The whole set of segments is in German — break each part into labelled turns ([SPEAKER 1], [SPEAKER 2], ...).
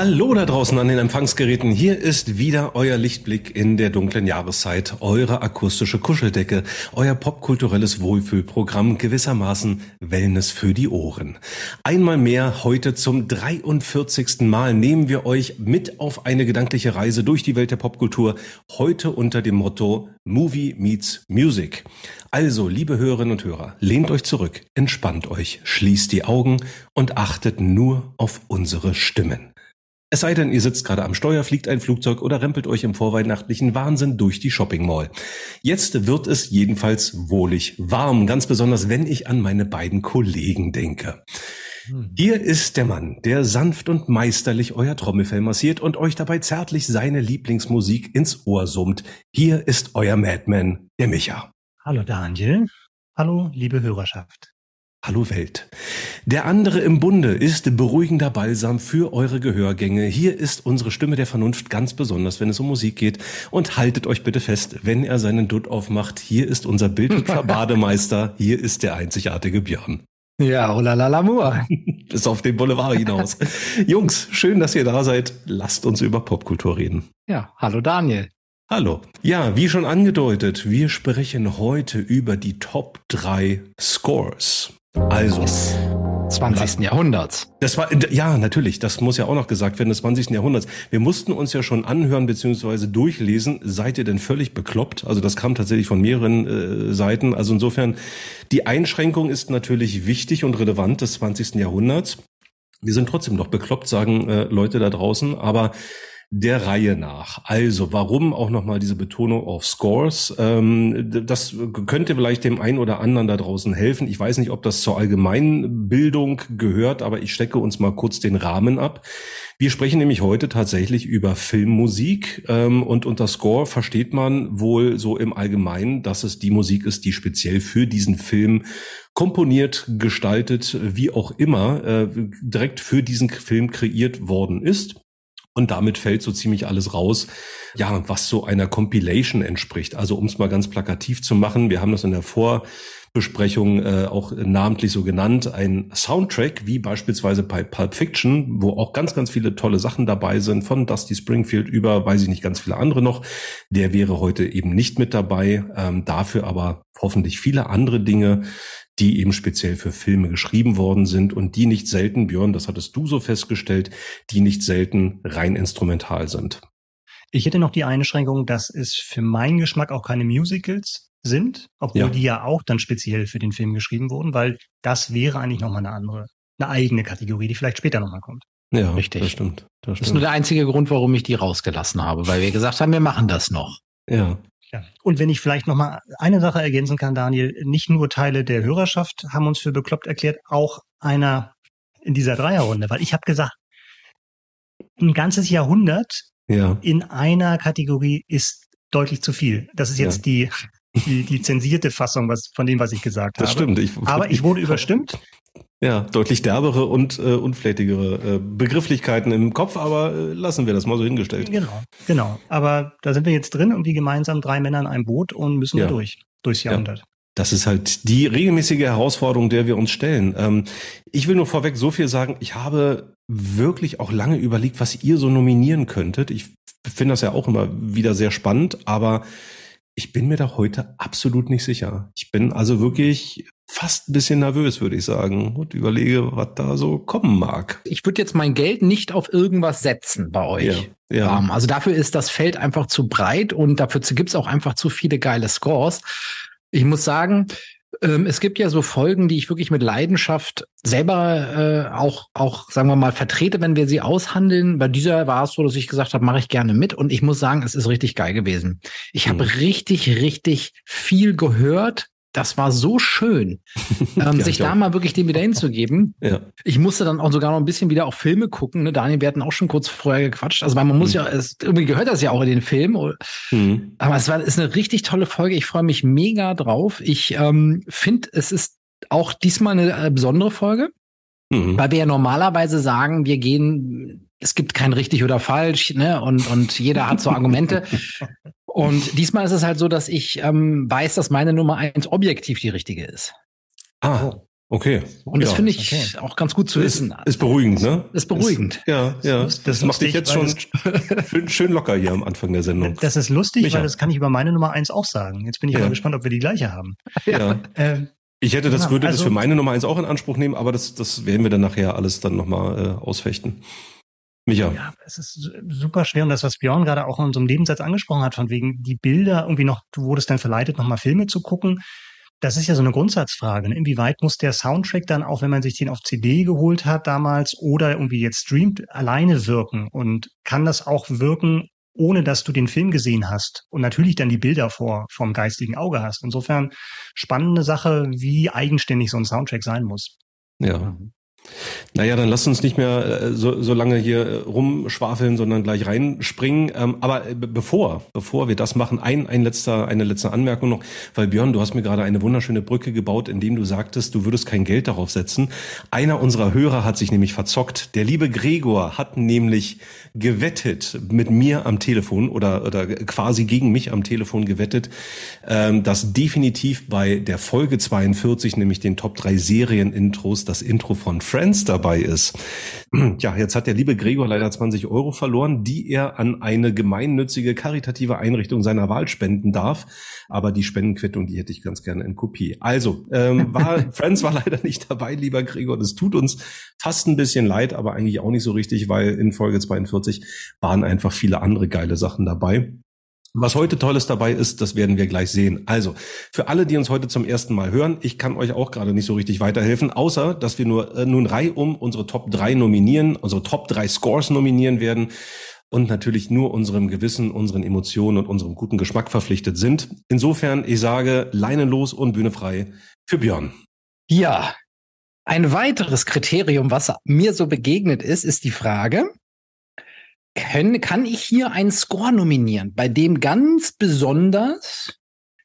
[SPEAKER 1] Hallo da draußen an den Empfangsgeräten. Hier ist wieder euer Lichtblick in der dunklen Jahreszeit, eure akustische Kuscheldecke, euer popkulturelles Wohlfühlprogramm, gewissermaßen Wellness für die Ohren. Einmal mehr heute zum 43. Mal nehmen wir euch mit auf eine gedankliche Reise durch die Welt der Popkultur, heute unter dem Motto Movie meets Music. Also, liebe Hörerinnen und Hörer, lehnt euch zurück, entspannt euch, schließt die Augen und achtet nur auf unsere Stimmen. Es sei denn, ihr sitzt gerade am Steuer, fliegt ein Flugzeug oder rempelt euch im vorweihnachtlichen Wahnsinn durch die Shopping Mall. Jetzt wird es jedenfalls wohlig warm, ganz besonders wenn ich an meine beiden Kollegen denke. Hm. Hier ist der Mann, der sanft und meisterlich euer Trommelfell massiert und euch dabei zärtlich seine Lieblingsmusik ins Ohr summt. Hier ist euer Madman, der Micha.
[SPEAKER 2] Hallo Daniel. Hallo, liebe Hörerschaft.
[SPEAKER 1] Hallo Welt. Der andere im Bunde ist beruhigender Balsam für eure Gehörgänge. Hier ist unsere Stimme der Vernunft ganz besonders, wenn es um Musik geht. Und haltet euch bitte fest, wenn er seinen Dutt aufmacht. Hier ist unser bildhübscher Bademeister. Hier ist der einzigartige Björn.
[SPEAKER 2] Ja, oh la la l'amour.
[SPEAKER 1] Bis auf den Boulevard hinaus. Jungs, schön, dass ihr da seid. Lasst uns über Popkultur reden.
[SPEAKER 2] Ja, hallo Daniel.
[SPEAKER 1] Hallo. Ja, wie schon angedeutet, wir sprechen heute über die Top 3 Scores. Also. Des
[SPEAKER 2] 20. Jahrhunderts.
[SPEAKER 1] Das war, ja, natürlich, das muss ja auch noch gesagt werden, des 20. Jahrhunderts. Wir mussten uns ja schon anhören bzw. durchlesen, seid ihr denn völlig bekloppt? Also das kam tatsächlich von mehreren äh, Seiten. Also insofern, die Einschränkung ist natürlich wichtig und relevant des 20. Jahrhunderts. Wir sind trotzdem noch bekloppt, sagen äh, Leute da draußen, aber der Reihe nach. Also, warum auch nochmal diese Betonung auf Scores? Ähm, das könnte vielleicht dem einen oder anderen da draußen helfen. Ich weiß nicht, ob das zur Allgemeinbildung gehört, aber ich stecke uns mal kurz den Rahmen ab. Wir sprechen nämlich heute tatsächlich über Filmmusik ähm, und unter Score versteht man wohl so im Allgemeinen, dass es die Musik ist, die speziell für diesen Film komponiert, gestaltet, wie auch immer, äh, direkt für diesen Film kreiert worden ist. Und damit fällt so ziemlich alles raus, ja, was so einer Compilation entspricht. Also um es mal ganz plakativ zu machen, wir haben das in der Vorbesprechung äh, auch namentlich so genannt, ein Soundtrack, wie beispielsweise bei Pulp Fiction, wo auch ganz, ganz viele tolle Sachen dabei sind, von Dusty Springfield über, weiß ich nicht, ganz viele andere noch. Der wäre heute eben nicht mit dabei, ähm, dafür aber hoffentlich viele andere Dinge, die eben speziell für Filme geschrieben worden sind und die nicht selten, Björn, das hattest du so festgestellt, die nicht selten rein instrumental sind.
[SPEAKER 2] Ich hätte noch die Einschränkung, dass es für meinen Geschmack auch keine Musicals sind, obwohl ja. die ja auch dann speziell für den Film geschrieben wurden, weil das wäre eigentlich nochmal eine andere, eine eigene Kategorie, die vielleicht später nochmal kommt.
[SPEAKER 1] Ja, richtig. Das stimmt.
[SPEAKER 2] Das, stimmt. das ist nur der einzige Grund, warum ich die rausgelassen habe, weil wir gesagt haben, wir machen das noch.
[SPEAKER 1] Ja.
[SPEAKER 2] Ja. Und wenn ich vielleicht noch mal eine Sache ergänzen kann, Daniel, nicht nur Teile der Hörerschaft haben uns für bekloppt erklärt, auch einer in dieser Dreierrunde, weil ich habe gesagt, ein ganzes Jahrhundert ja. in einer Kategorie ist deutlich zu viel. Das ist jetzt ja. die, die, die zensierte Fassung was, von dem, was ich gesagt
[SPEAKER 1] das
[SPEAKER 2] habe.
[SPEAKER 1] Das
[SPEAKER 2] stimmt. Ich, Aber ich wurde überstimmt.
[SPEAKER 1] Ja, deutlich derbere und äh, unflätigere äh, Begrifflichkeiten im Kopf, aber äh, lassen wir das mal so hingestellt.
[SPEAKER 2] Genau, genau. Aber da sind wir jetzt drin und wie gemeinsam drei Männer in einem Boot und müssen ja. wir durch, durchs Jahrhundert. Ja.
[SPEAKER 1] Das ist halt die regelmäßige Herausforderung, der wir uns stellen. Ähm, ich will nur vorweg so viel sagen, ich habe wirklich auch lange überlegt, was ihr so nominieren könntet. Ich finde das ja auch immer wieder sehr spannend, aber ich bin mir da heute absolut nicht sicher. Ich bin also wirklich fast ein bisschen nervös, würde ich sagen, und überlege, was da so kommen mag.
[SPEAKER 2] Ich würde jetzt mein Geld nicht auf irgendwas setzen bei euch. Ja, ja. Um, also dafür ist das Feld einfach zu breit und dafür gibt es auch einfach zu viele geile Scores. Ich muss sagen, ähm, es gibt ja so Folgen, die ich wirklich mit Leidenschaft selber äh, auch, auch, sagen wir mal, vertrete, wenn wir sie aushandeln. Bei dieser war es so, dass ich gesagt habe, mache ich gerne mit. Und ich muss sagen, es ist richtig geil gewesen. Ich habe mhm. richtig, richtig viel gehört, das war so schön, ähm, ja, sich da mal wirklich dem wieder hinzugeben. Ja. Ich musste dann auch sogar noch ein bisschen wieder auch Filme gucken. Ne? Daniel, wir hatten auch schon kurz vorher gequatscht. Also man muss mhm. ja, es, irgendwie gehört das ja auch in den Film. Mhm. Aber es war ist eine richtig tolle Folge. Ich freue mich mega drauf. Ich ähm, finde, es ist auch diesmal eine äh, besondere Folge. Mhm. Weil wir ja normalerweise sagen, wir gehen, es gibt kein richtig oder falsch, ne? Und, und jeder hat so Argumente. und diesmal ist es halt so, dass ich ähm, weiß, dass meine Nummer eins objektiv die richtige ist.
[SPEAKER 1] Ah. Okay.
[SPEAKER 2] Und das ja. finde ich okay. auch ganz gut zu wissen.
[SPEAKER 1] Ist, ist beruhigend, ne?
[SPEAKER 2] Ist beruhigend.
[SPEAKER 1] Ist, ja, ja. Das, das macht dich jetzt schon schön, schön, locker hier am Anfang der Sendung.
[SPEAKER 3] Das ist lustig, Micha. weil das kann ich über meine Nummer eins auch sagen. Jetzt bin ich ja. mal gespannt, ob wir die gleiche haben.
[SPEAKER 1] Ja. Ähm, ich hätte das, ja, würde also, das für meine Nummer eins auch in Anspruch nehmen, aber das, das werden wir dann nachher alles dann nochmal äh, ausfechten. Micha.
[SPEAKER 3] Ja, es ist super schwer und das, was Björn gerade auch in unserem Nebensatz angesprochen hat, von wegen die Bilder irgendwie noch, du wurdest dann verleitet, nochmal Filme zu gucken. Das ist ja so eine Grundsatzfrage. Ne? Inwieweit muss der Soundtrack dann, auch wenn man sich den auf CD geholt hat damals oder irgendwie jetzt streamt, alleine wirken? Und kann das auch wirken, ohne dass du den Film gesehen hast und natürlich dann die Bilder vor vom geistigen Auge hast. Insofern spannende Sache, wie eigenständig so ein Soundtrack sein muss.
[SPEAKER 1] Ja. Naja, dann lasst uns nicht mehr äh, so, so lange hier äh, rumschwafeln, sondern gleich reinspringen. Ähm, aber äh, bevor, bevor wir das machen, ein, ein letzter, eine letzte Anmerkung noch, weil Björn, du hast mir gerade eine wunderschöne Brücke gebaut, indem du sagtest, du würdest kein Geld darauf setzen. Einer unserer Hörer hat sich nämlich verzockt. Der liebe Gregor hat nämlich gewettet mit mir am Telefon oder, oder quasi gegen mich am Telefon gewettet, ähm, dass definitiv bei der Folge 42, nämlich den Top 3 Serien-Intros, das Intro von Friends dabei ist. Ja, jetzt hat der liebe Gregor leider 20 Euro verloren, die er an eine gemeinnützige, karitative Einrichtung seiner Wahl spenden darf. Aber die Spendenquittung, die hätte ich ganz gerne in Kopie. Also, ähm, war, Friends war leider nicht dabei, lieber Gregor. Das tut uns fast ein bisschen leid, aber eigentlich auch nicht so richtig, weil in Folge 42 waren einfach viele andere geile Sachen dabei. Was heute Tolles dabei ist, das werden wir gleich sehen. Also, für alle, die uns heute zum ersten Mal hören, ich kann euch auch gerade nicht so richtig weiterhelfen, außer, dass wir nur äh, nun reihum unsere Top 3 nominieren, unsere Top 3 Scores nominieren werden und natürlich nur unserem Gewissen, unseren Emotionen und unserem guten Geschmack verpflichtet sind. Insofern, ich sage, Leine los und Bühne frei für Björn.
[SPEAKER 2] Ja, ein weiteres Kriterium, was mir so begegnet ist, ist die Frage, können, kann ich hier einen Score nominieren, bei dem ganz besonders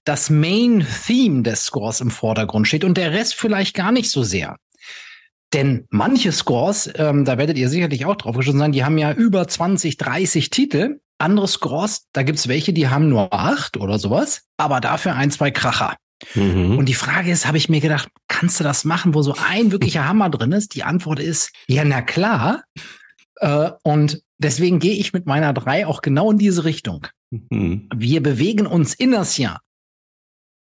[SPEAKER 2] das Main Theme des Scores im Vordergrund steht und der Rest vielleicht gar nicht so sehr. Denn manche Scores, ähm, da werdet ihr sicherlich auch drauf geschossen sein, die haben ja über 20, 30 Titel. Andere Scores, da gibt's welche, die haben nur acht oder sowas, aber dafür ein, zwei Kracher. Mhm. Und die Frage ist, habe ich mir gedacht, kannst du das machen, wo so ein wirklicher Hammer drin ist? Die Antwort ist, ja, na klar. Äh, und deswegen gehe ich mit meiner drei auch genau in diese Richtung. Mhm. Wir bewegen uns in das Jahr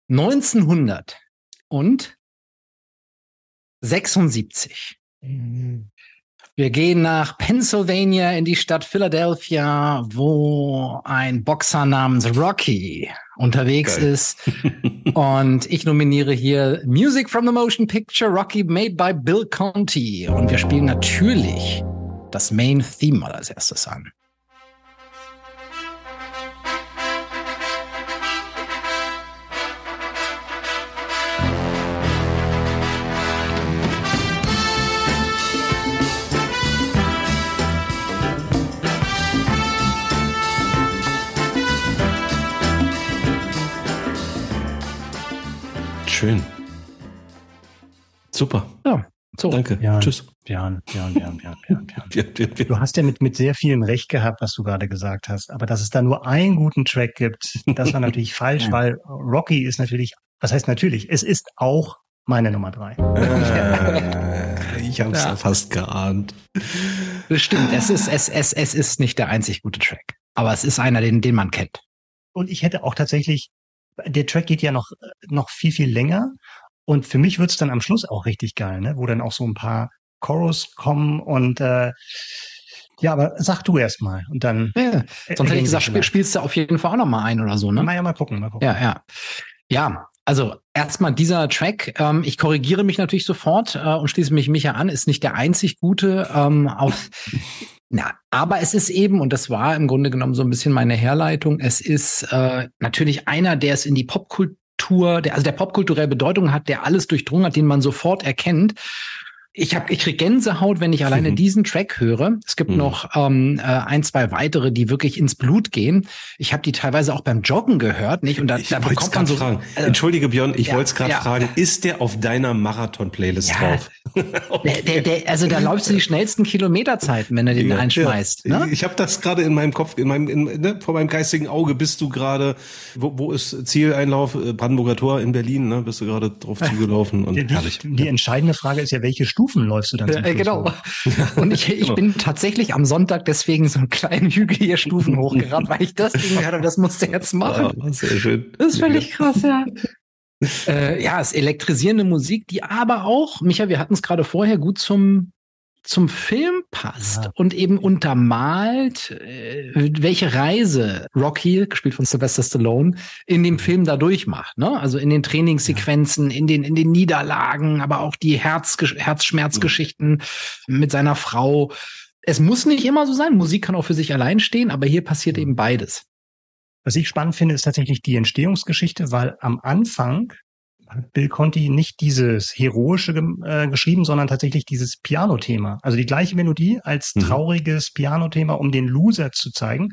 [SPEAKER 2] 1900 und 76. Mhm. Wir gehen nach Pennsylvania in die Stadt Philadelphia, wo ein Boxer namens Rocky unterwegs Geil. ist. Und ich nominiere hier Music from the Motion Picture Rocky made by Bill Conti. Und wir spielen natürlich das Main Theme mal als erstes an.
[SPEAKER 1] Schön. Super.
[SPEAKER 3] Ja, so.
[SPEAKER 1] Danke.
[SPEAKER 3] Björn, Tschüss. Björn, Björn, Björn, Björn, Björn, Björn. Du hast ja mit, mit sehr vielen recht gehabt, was du gerade gesagt hast. Aber dass es da nur einen guten Track gibt, das war natürlich falsch, weil Rocky ist natürlich, was heißt natürlich, es ist auch meine Nummer drei.
[SPEAKER 1] Äh, ich habe es ja. fast geahnt.
[SPEAKER 2] Das stimmt. Es ist, es, es, es ist nicht der einzig gute Track. Aber es ist einer, den, den man kennt.
[SPEAKER 3] Und ich hätte auch tatsächlich der Track geht ja noch, noch viel, viel länger. Und für mich wird's dann am Schluss auch richtig geil, ne? wo dann auch so ein paar Chorus kommen und äh, ja, aber sag du erst mal und dann.
[SPEAKER 2] Ja, sonst hätte ich gesagt, spiel, spielst du auf jeden Fall auch noch mal ein oder so, ne?
[SPEAKER 3] Mal ja mal gucken, mal gucken.
[SPEAKER 2] Ja, ja. Ja, also erstmal dieser Track, ähm, ich korrigiere mich natürlich sofort äh, und schließe mich Micha an, ist nicht der einzig gute. Ähm, auf, na, aber es ist eben, und das war im Grunde genommen so ein bisschen meine Herleitung, es ist äh, natürlich einer, der es in die Popkultur Popkultur, der also der popkulturelle Bedeutung hat, der alles durchdrungen hat, den man sofort erkennt ich habe ich krieg Gänsehaut, wenn ich alleine mhm. diesen Track höre. Es gibt mhm. noch ähm, äh, ein, zwei weitere, die wirklich ins Blut gehen. Ich habe die teilweise auch beim Joggen gehört, nicht?
[SPEAKER 1] Und da, ich da bekommt man so. Fragen. Äh, Entschuldige Björn, ich ja, wollte es gerade ja. fragen. Ist der auf deiner Marathon-Playlist ja, drauf?
[SPEAKER 2] okay. der, der, der, also da läufst du die schnellsten Kilometerzeiten, wenn du den ja, einschmeißt.
[SPEAKER 1] Ne? Ich habe das gerade in meinem Kopf, in meinem, in, ne, vor meinem geistigen Auge bist du gerade. Wo, wo ist Zieleinlauf? Äh, Brandenburger Tor in Berlin, ne? Bist du gerade drauf zugelaufen und
[SPEAKER 3] die,
[SPEAKER 1] herrlich.
[SPEAKER 3] Die entscheidende Frage ist ja, welche Stufe Stufen läufst du dann
[SPEAKER 2] äh, Genau. Und ich, ich bin tatsächlich am Sonntag deswegen so einen kleinen Hügel hier Stufen hochgerannt, weil ich das Ding habe, das musste jetzt machen.
[SPEAKER 1] Ja, sehr schön.
[SPEAKER 2] Das ist völlig krass, ja. äh, ja, es ist elektrisierende Musik, die aber auch, Micha, wir hatten es gerade vorher, gut zum zum Film passt ja. und eben untermalt, äh, welche Reise Rocky, gespielt von Sylvester Stallone, in dem mhm. Film da durchmacht. Ne? Also in den Trainingssequenzen, in den, in den Niederlagen, aber auch die Herz, Herzschmerzgeschichten mhm. mit seiner Frau. Es muss nicht immer so sein. Musik kann auch für sich allein stehen, aber hier passiert mhm. eben beides.
[SPEAKER 3] Was ich spannend finde, ist tatsächlich die Entstehungsgeschichte, weil am Anfang Bill Conti nicht dieses heroische äh, geschrieben, sondern tatsächlich dieses Piano-Thema. Also die gleiche Melodie als mhm. trauriges Piano-Thema, um den Loser zu zeigen.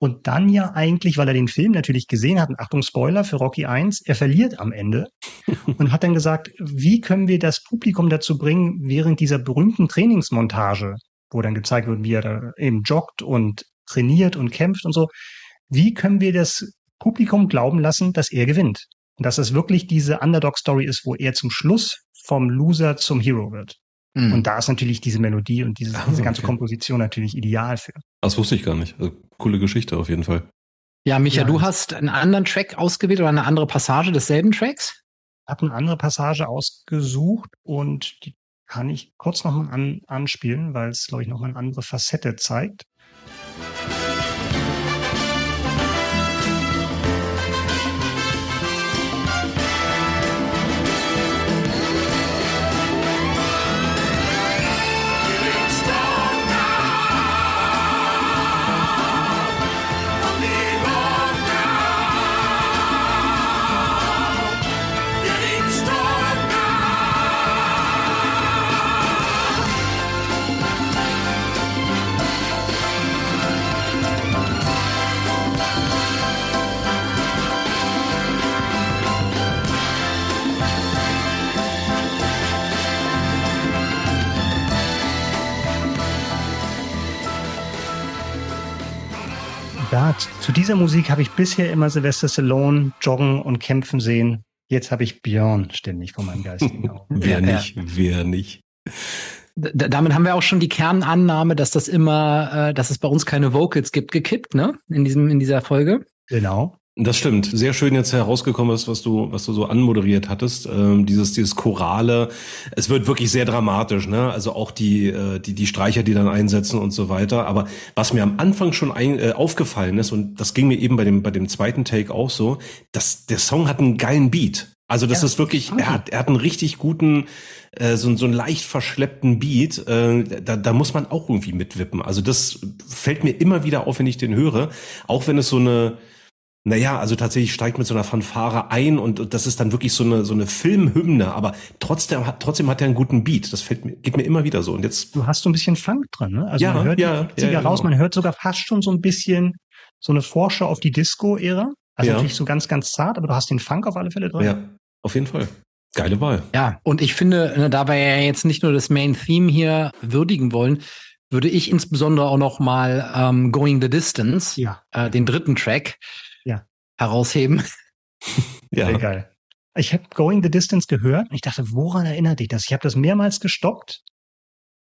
[SPEAKER 3] Und dann ja eigentlich, weil er den Film natürlich gesehen hat, Achtung Spoiler für Rocky 1, er verliert am Ende und hat dann gesagt, wie können wir das Publikum dazu bringen, während dieser berühmten Trainingsmontage, wo dann gezeigt wird, wie er da eben joggt und trainiert und kämpft und so, wie können wir das Publikum glauben lassen, dass er gewinnt? Und dass es wirklich diese Underdog-Story ist, wo er zum Schluss vom Loser zum Hero wird. Mhm. Und da ist natürlich diese Melodie und diese, diese ganze okay. Komposition natürlich ideal für.
[SPEAKER 1] Das wusste ich gar nicht. Also, coole Geschichte auf jeden Fall.
[SPEAKER 2] Ja, Micha, ja. du hast einen anderen Track ausgewählt oder eine andere Passage desselben Tracks?
[SPEAKER 3] Ich habe eine andere Passage ausgesucht und die kann ich kurz nochmal an, anspielen, weil es, glaube ich, nochmal eine andere Facette zeigt. Ja, zu dieser Musik habe ich bisher immer Sylvester Stallone joggen und kämpfen sehen. Jetzt habe ich Björn ständig vor meinem geistigen
[SPEAKER 1] Auge. wer nicht, wer nicht.
[SPEAKER 2] damit haben wir auch schon die Kernannahme, dass das immer, äh, dass es bei uns keine Vocals gibt, gekippt, ne? In diesem, in dieser Folge.
[SPEAKER 3] Genau.
[SPEAKER 1] Das stimmt. Sehr schön jetzt herausgekommen ist, was du, was du so anmoderiert hattest. Ähm, dieses, dieses Chorale. Es wird wirklich sehr dramatisch, ne? Also auch die, äh, die, die Streicher, die dann einsetzen und so weiter. Aber was mir am Anfang schon ein, äh, aufgefallen ist, und das ging mir eben bei dem, bei dem zweiten Take auch so, dass der Song hat einen geilen Beat. Also das ja, ist wirklich, er hat, er hat einen richtig guten, äh, so, so einen leicht verschleppten Beat. Äh, da, da muss man auch irgendwie mitwippen. Also das fällt mir immer wieder auf, wenn ich den höre. Auch wenn es so eine, naja, also tatsächlich steigt mit so einer Fanfare ein und das ist dann wirklich so eine, so eine Filmhymne, aber trotzdem hat, trotzdem hat er einen guten Beat. Das fällt mir, geht mir immer wieder so. Und jetzt.
[SPEAKER 3] Du hast so ein bisschen Funk drin, ne? Also ja, man hört ja, die ja, raus, genau. man hört sogar fast schon so ein bisschen so eine Vorschau auf die Disco-Ära. Also ja. natürlich so ganz, ganz zart, aber du hast den Funk auf alle Fälle drin.
[SPEAKER 1] Ja, auf jeden Fall. Geile Wahl.
[SPEAKER 2] Ja, und ich finde, ne, da wir ja jetzt nicht nur das Main Theme hier würdigen wollen, würde ich insbesondere auch noch mal ähm, Going the Distance, ja. äh, den dritten Track, herausheben.
[SPEAKER 3] ja. Sehr geil. Ich habe Going the Distance gehört und ich dachte, woran erinnert dich das? Ich habe das mehrmals gestoppt.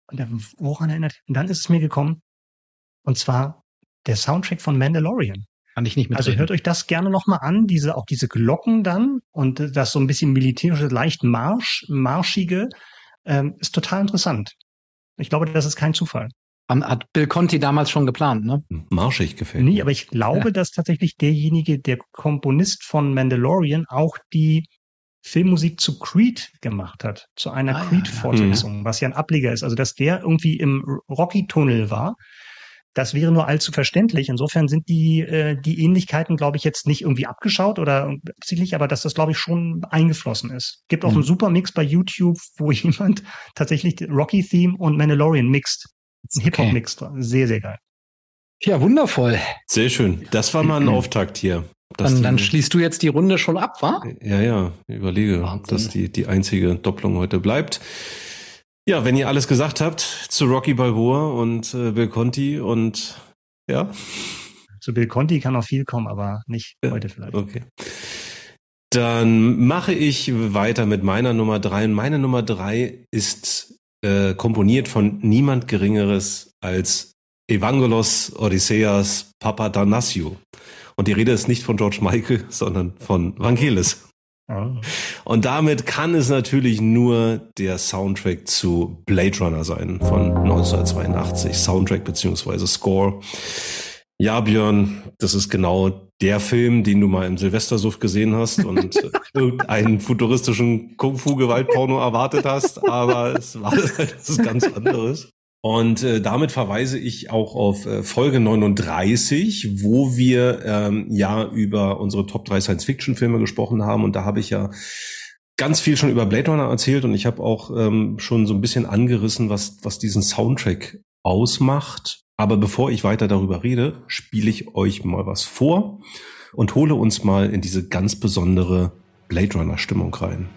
[SPEAKER 3] Und dann, woran erinnert? Und dann ist es mir gekommen. Und zwar der Soundtrack von Mandalorian.
[SPEAKER 2] Kann ich nicht mit.
[SPEAKER 3] Also hört euch das gerne nochmal an, diese, auch diese Glocken dann und das so ein bisschen militärische, leicht marsch, marschige, ähm, ist total interessant. Ich glaube, das ist kein Zufall.
[SPEAKER 2] Hat Bill Conti damals schon geplant, ne?
[SPEAKER 1] Marschig gefällt
[SPEAKER 3] Nee, aber ich glaube, ja. dass tatsächlich derjenige, der Komponist von Mandalorian, auch die Filmmusik zu Creed gemacht hat, zu einer ah, Creed-Fortsetzung, ja. was ja ein Ableger ist. Also, dass der irgendwie im Rocky-Tunnel war, Das wäre nur allzu verständlich. Insofern sind die, äh, die Ähnlichkeiten, glaube ich, jetzt nicht irgendwie abgeschaut oder absichtlich, aber dass das, glaube ich, schon eingeflossen ist. Gibt auch mhm. einen super Mix bei YouTube, wo jemand tatsächlich Rocky-Theme und Mandalorian mixt. Ein Hip-Hop mixt. Sehr, sehr geil.
[SPEAKER 2] Ja, wundervoll.
[SPEAKER 1] Sehr schön. Das war mal ein Auftakt hier.
[SPEAKER 2] Dann, dann schließt du jetzt die Runde schon ab, wa?
[SPEAKER 1] Ja, ja. Überlege, Wahnsinn. ob das die, die einzige Doppelung heute bleibt. Ja, wenn ihr alles gesagt habt zu Rocky Balboa und äh, Bill Conti und ja.
[SPEAKER 3] Zu Bill Conti kann noch viel kommen, aber nicht ja, heute vielleicht.
[SPEAKER 1] Okay. Dann mache ich weiter mit meiner Nummer drei. Und meine Nummer drei ist äh, komponiert von niemand Geringeres als Evangelos Odysseas Papadanasiou. Und die Rede ist nicht von George Michael, sondern von Vangelis. Ah. Und damit kann es natürlich nur der Soundtrack zu Blade Runner sein von 1982. Soundtrack beziehungsweise Score. Ja, Björn, das ist genau der Film, den du mal im Silvestersuft gesehen hast und irgendeinen futuristischen Kung-Fu-Gewaltporno erwartet hast, aber es war das ist ganz anderes. Und äh, damit verweise ich auch auf äh, Folge 39, wo wir ähm, ja über unsere Top 3 Science-Fiction-Filme gesprochen haben. Und da habe ich ja ganz viel schon über Blade Runner erzählt und ich habe auch ähm, schon so ein bisschen angerissen, was, was diesen Soundtrack ausmacht. Aber bevor ich weiter darüber rede, spiele ich euch mal was vor und hole uns mal in diese ganz besondere Blade Runner Stimmung rein.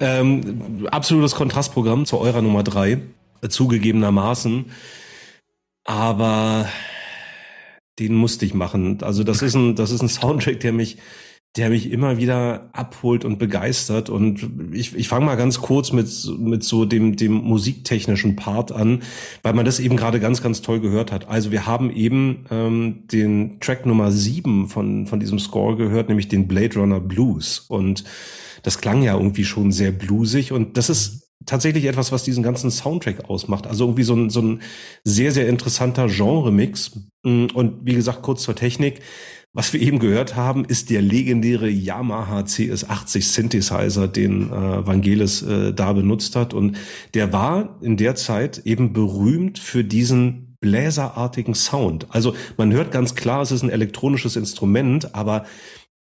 [SPEAKER 1] Ähm, absolutes Kontrastprogramm zu eurer Nummer drei, zugegebenermaßen. Aber den musste ich machen. Also das ist ein, das ist ein Soundtrack, der mich, der mich immer wieder abholt und begeistert. Und ich, ich fange mal ganz kurz mit, mit so dem, dem musiktechnischen Part an, weil man das eben gerade ganz, ganz toll gehört hat. Also wir haben eben ähm, den Track Nummer sieben von, von diesem Score gehört, nämlich den Blade Runner Blues. Und das klang ja irgendwie schon sehr bluesig und das ist tatsächlich etwas, was diesen ganzen Soundtrack ausmacht. Also irgendwie so ein, so ein sehr, sehr interessanter Genre-Mix. Und wie gesagt, kurz zur Technik. Was wir eben gehört haben, ist der legendäre Yamaha CS80 Synthesizer, den äh, Vangelis äh, da benutzt hat. Und der war in der Zeit eben berühmt für diesen bläserartigen Sound. Also man hört ganz klar, es ist ein elektronisches Instrument, aber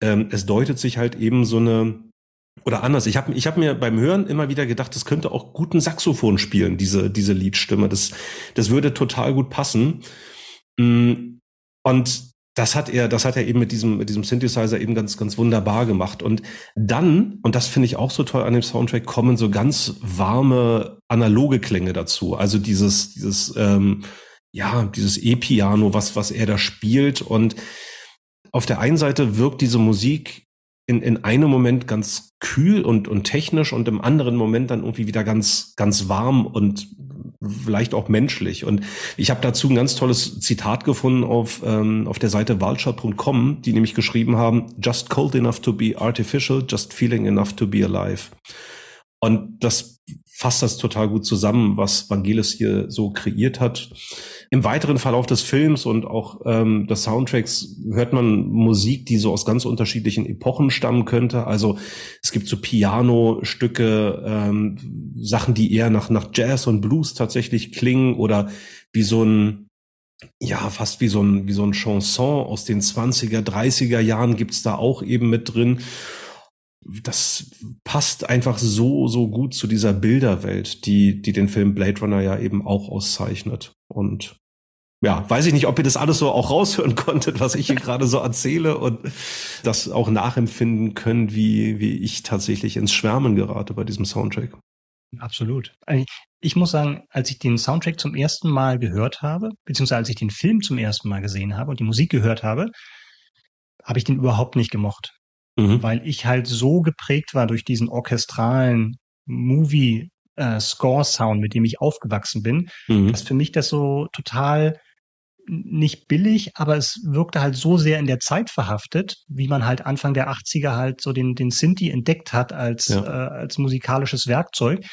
[SPEAKER 1] ähm, es deutet sich halt eben so eine oder anders, ich habe ich hab mir beim Hören immer wieder gedacht, das könnte auch guten Saxophon spielen, diese, diese Liedstimme. Das, das würde total gut passen. Mm, und das hat er, das hat er eben mit diesem, mit diesem Synthesizer eben ganz, ganz wunderbar gemacht. Und dann, und das finde ich auch so toll an dem Soundtrack, kommen so ganz warme analoge Klänge dazu. Also dieses, dieses, ähm, ja, dieses E-Piano, was, was er da spielt. Und auf der einen Seite wirkt diese Musik in, in einem Moment ganz kühl und, und technisch und im anderen Moment dann irgendwie wieder ganz, ganz warm und vielleicht auch menschlich. Und ich habe dazu ein ganz tolles Zitat gefunden auf, ähm, auf der Seite vulture.com, die nämlich geschrieben haben, just cold enough to be artificial, just feeling enough to be alive. Und das fasst das total gut zusammen, was Vangelis hier so kreiert hat. Im weiteren Verlauf des Films und auch ähm, des Soundtracks hört man Musik, die so aus ganz unterschiedlichen Epochen stammen könnte. Also es gibt so Piano-Stücke, ähm, Sachen, die eher nach, nach Jazz und Blues tatsächlich klingen oder wie so ein ja, fast wie so ein, wie so ein Chanson aus den 20er, 30er Jahren gibt's da auch eben mit drin das passt einfach so, so gut zu dieser Bilderwelt, die, die den Film Blade Runner ja eben auch auszeichnet. Und ja, weiß ich nicht, ob ihr das alles so auch raushören konntet, was ich hier gerade so erzähle und das auch nachempfinden können, wie, wie ich tatsächlich ins Schwärmen gerate bei diesem Soundtrack.
[SPEAKER 3] Absolut. Ich muss sagen, als ich den Soundtrack zum ersten Mal gehört habe, beziehungsweise als ich den Film zum ersten Mal gesehen habe und die Musik gehört habe, habe ich den überhaupt nicht gemocht. Mhm. Weil ich halt so geprägt war durch diesen orchestralen Movie äh, Score Sound, mit dem ich aufgewachsen bin, mhm. dass für mich das so total nicht billig, aber es wirkte halt so sehr in der Zeit verhaftet, wie man halt Anfang der 80er halt so den, den Sinti entdeckt hat als, ja. äh, als musikalisches Werkzeug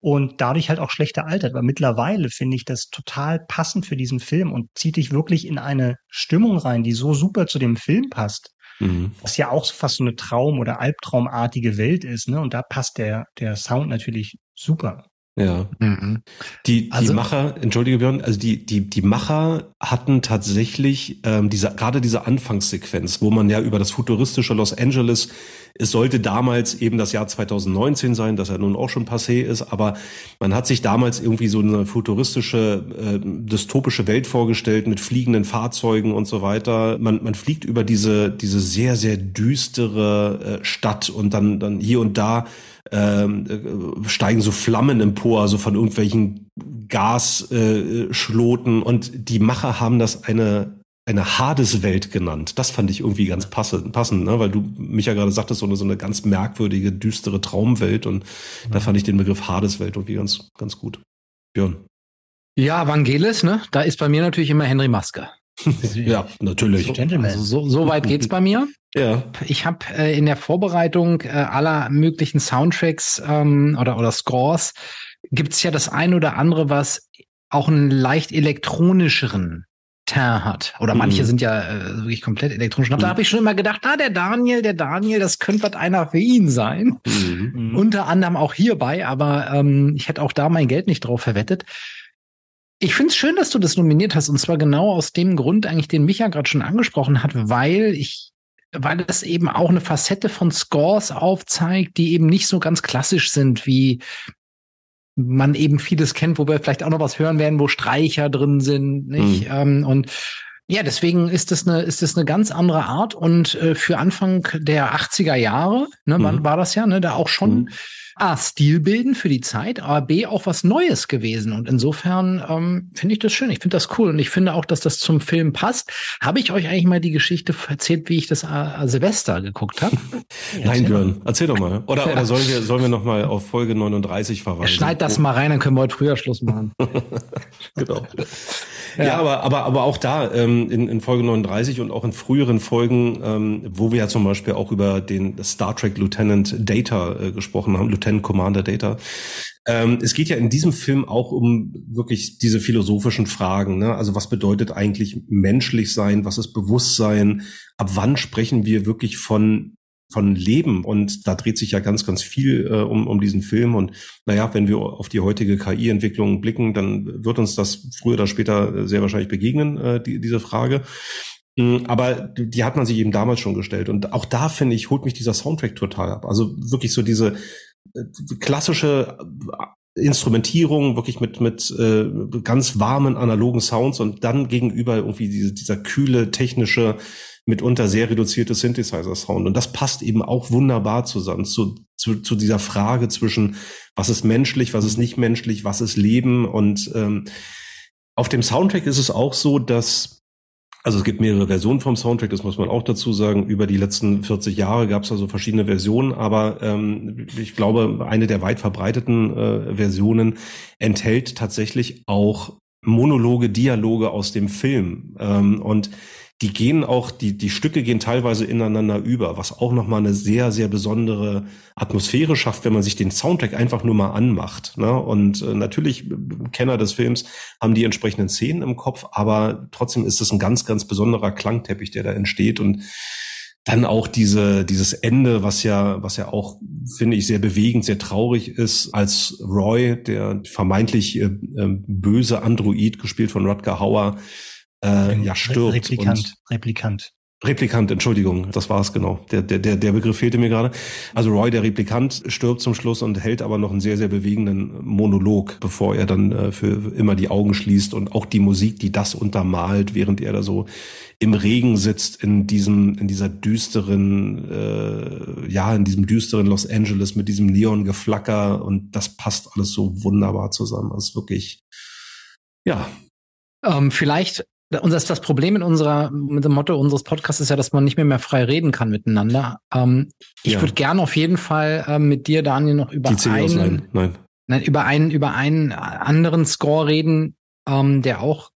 [SPEAKER 3] und dadurch halt auch schlechter altert. Aber mittlerweile finde ich das total passend für diesen Film und zieht dich wirklich in eine Stimmung rein, die so super zu dem Film passt. Mhm. Was ja auch fast so eine Traum- oder Albtraumartige Welt ist, ne? Und da passt der, der Sound natürlich super.
[SPEAKER 1] Ja. Mhm. Die, die also, Macher, entschuldige Björn, also die, die, die Macher hatten tatsächlich ähm, diese, gerade diese Anfangssequenz, wo man ja über das futuristische Los Angeles, es sollte damals eben das Jahr 2019 sein, das ja nun auch schon passé ist, aber man hat sich damals irgendwie so eine futuristische, äh, dystopische Welt vorgestellt mit fliegenden Fahrzeugen und so weiter. Man, man fliegt über diese, diese sehr, sehr düstere äh, Stadt und dann, dann hier und da ähm, äh, steigen so Flammen empor, also von irgendwelchen Gasschloten. Äh, und die Macher haben das eine eine Hades-Welt genannt. Das fand ich irgendwie ganz passend, passend ne? weil du mich ja gerade sagtest, so eine, so eine ganz merkwürdige, düstere Traumwelt. Und ja. da fand ich den Begriff Hades-Welt irgendwie ganz, ganz gut. Björn.
[SPEAKER 2] Ja, Vangelis, ne? Da ist bei mir natürlich immer Henry Maske.
[SPEAKER 1] ja, natürlich.
[SPEAKER 2] So, also so, so weit geht's bei mir. Ja. Ich habe äh, in der Vorbereitung äh, aller möglichen Soundtracks ähm, oder, oder Scores gibt's ja das ein oder andere, was auch einen leicht elektronischeren Teint hat. Oder mhm. manche sind ja äh, wirklich komplett elektronisch. Und mhm. da habe ich schon immer gedacht, ah, der Daniel, der Daniel, das könnte was einer für ihn sein. Mhm. mhm. Unter anderem auch hierbei, aber ähm, ich hätte auch da mein Geld nicht drauf verwettet. Ich finde es schön, dass du das nominiert hast, und zwar genau aus dem Grund, eigentlich, den Micha gerade schon angesprochen hat, weil ich weil es eben auch eine Facette von Scores aufzeigt, die eben nicht so ganz klassisch sind, wie man eben vieles kennt, wo wir vielleicht auch noch was hören werden, wo Streicher drin sind, nicht? Mhm. Ähm, und ja, deswegen ist das eine, ist das eine ganz andere Art und äh, für Anfang der 80er Jahre, ne, mhm. wann war das ja, ne, da auch schon mhm. A, Stilbilden für die Zeit, aber B, auch was Neues gewesen. Und insofern ähm, finde ich das schön. Ich finde das cool. Und ich finde auch, dass das zum Film passt. Habe ich euch eigentlich mal die Geschichte erzählt, wie ich das äh, Silvester geguckt habe?
[SPEAKER 1] Nein, Björn, erzähl doch mal. Oder, oder sollen wir, sollen wir noch mal auf Folge 39 verweisen?
[SPEAKER 2] Schneid das mal rein, dann können wir heute früher Schluss machen.
[SPEAKER 1] genau. Ja. aber, aber, aber auch da ähm, in, in Folge 39 und auch in früheren Folgen, ähm, wo wir ja zum Beispiel auch über den Star Trek Lieutenant Data äh, gesprochen haben, Lieutenant Commander Data. Ähm, es geht ja in diesem Film auch um wirklich diese philosophischen Fragen. Ne? Also was bedeutet eigentlich menschlich sein? Was ist Bewusstsein? Ab wann sprechen wir wirklich von von Leben und da dreht sich ja ganz, ganz viel äh, um, um diesen Film und naja, wenn wir auf die heutige KI-Entwicklung blicken, dann wird uns das früher oder später sehr wahrscheinlich begegnen, äh, die, diese Frage. Mm, aber die hat man sich eben damals schon gestellt und auch da finde ich, holt mich dieser Soundtrack total ab. Also wirklich so diese äh, klassische äh, Instrumentierung wirklich mit mit äh, ganz warmen analogen Sounds und dann gegenüber irgendwie diese, dieser kühle technische mitunter sehr reduzierte Synthesizer-Sound. Und das passt eben auch wunderbar zusammen zu, zu, zu dieser Frage zwischen, was ist menschlich, was ist nicht menschlich, was ist Leben. Und ähm, auf dem Soundtrack ist es auch so, dass also es gibt mehrere Versionen vom Soundtrack, das muss man auch dazu sagen. Über die letzten 40 Jahre gab es also verschiedene Versionen, aber ähm, ich glaube, eine der weit verbreiteten äh, Versionen enthält tatsächlich auch Monologe, Dialoge aus dem Film. Ähm, und die gehen auch, die, die Stücke gehen teilweise ineinander über, was auch nochmal eine sehr, sehr besondere Atmosphäre schafft, wenn man sich den Soundtrack einfach nur mal anmacht. Ne? Und äh, natürlich, äh, Kenner des Films haben die entsprechenden Szenen im Kopf, aber trotzdem ist es ein ganz, ganz besonderer Klangteppich, der da entsteht und dann auch diese, dieses Ende, was ja, was ja auch, finde ich, sehr bewegend, sehr traurig ist, als Roy, der vermeintlich äh, äh, böse Android, gespielt von Rutger Hauer, äh, ja stirbt.
[SPEAKER 3] Replikant, und, Replikant.
[SPEAKER 1] Replikant, Entschuldigung, das war es genau. Der, der, der, der Begriff fehlte mir gerade. Also Roy, der Replikant, stirbt zum Schluss und hält aber noch einen sehr, sehr bewegenden Monolog, bevor er dann äh, für immer die Augen schließt und auch die Musik, die das untermalt, während er da so im Regen sitzt in diesem, in dieser düsteren, äh, ja, in diesem düsteren Los Angeles mit diesem Neon-Geflacker und das passt alles so wunderbar zusammen. Das ist wirklich, ja.
[SPEAKER 2] Ähm, vielleicht unser das Problem in unserer mit dem Motto unseres Podcasts ist ja, dass man nicht mehr mehr frei reden kann miteinander. Ähm, ich ja. würde gerne auf jeden Fall ähm, mit dir, Daniel, noch über einen, Nein. Nein, über einen über einen anderen Score reden, ähm, der auch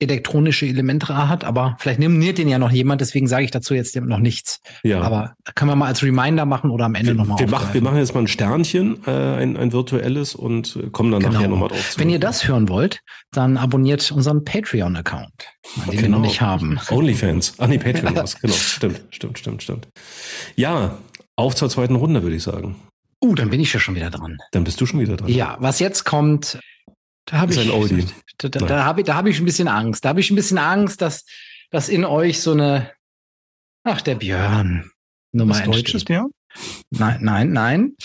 [SPEAKER 2] elektronische Elemente hat, aber vielleicht nominiert den ja noch jemand, deswegen sage ich dazu jetzt noch nichts. Ja. Aber können wir mal als Reminder machen oder am Ende nochmal
[SPEAKER 1] wir, machen, wir machen jetzt mal ein Sternchen, äh, ein, ein virtuelles und kommen dann genau. nachher nochmal drauf
[SPEAKER 2] zu. Wenn ihr das hören wollt, dann abonniert unseren Patreon-Account, den genau. wir noch nicht haben.
[SPEAKER 1] Onlyfans. Ah nee, Patreon was. Genau, stimmt, stimmt, stimmt, stimmt. Ja, auf zur zweiten Runde, würde ich sagen.
[SPEAKER 2] Uh, dann bin ich ja schon wieder dran.
[SPEAKER 1] Dann bist du schon wieder dran.
[SPEAKER 2] Ja, was jetzt kommt, da habe ich, da, da, da habe ich, da habe ich ein bisschen Angst. Da habe ich ein bisschen Angst, dass, dass in euch so eine, ach der Björn,
[SPEAKER 3] Nummer Was Deutsches Björn?
[SPEAKER 2] Nein, nein, nein.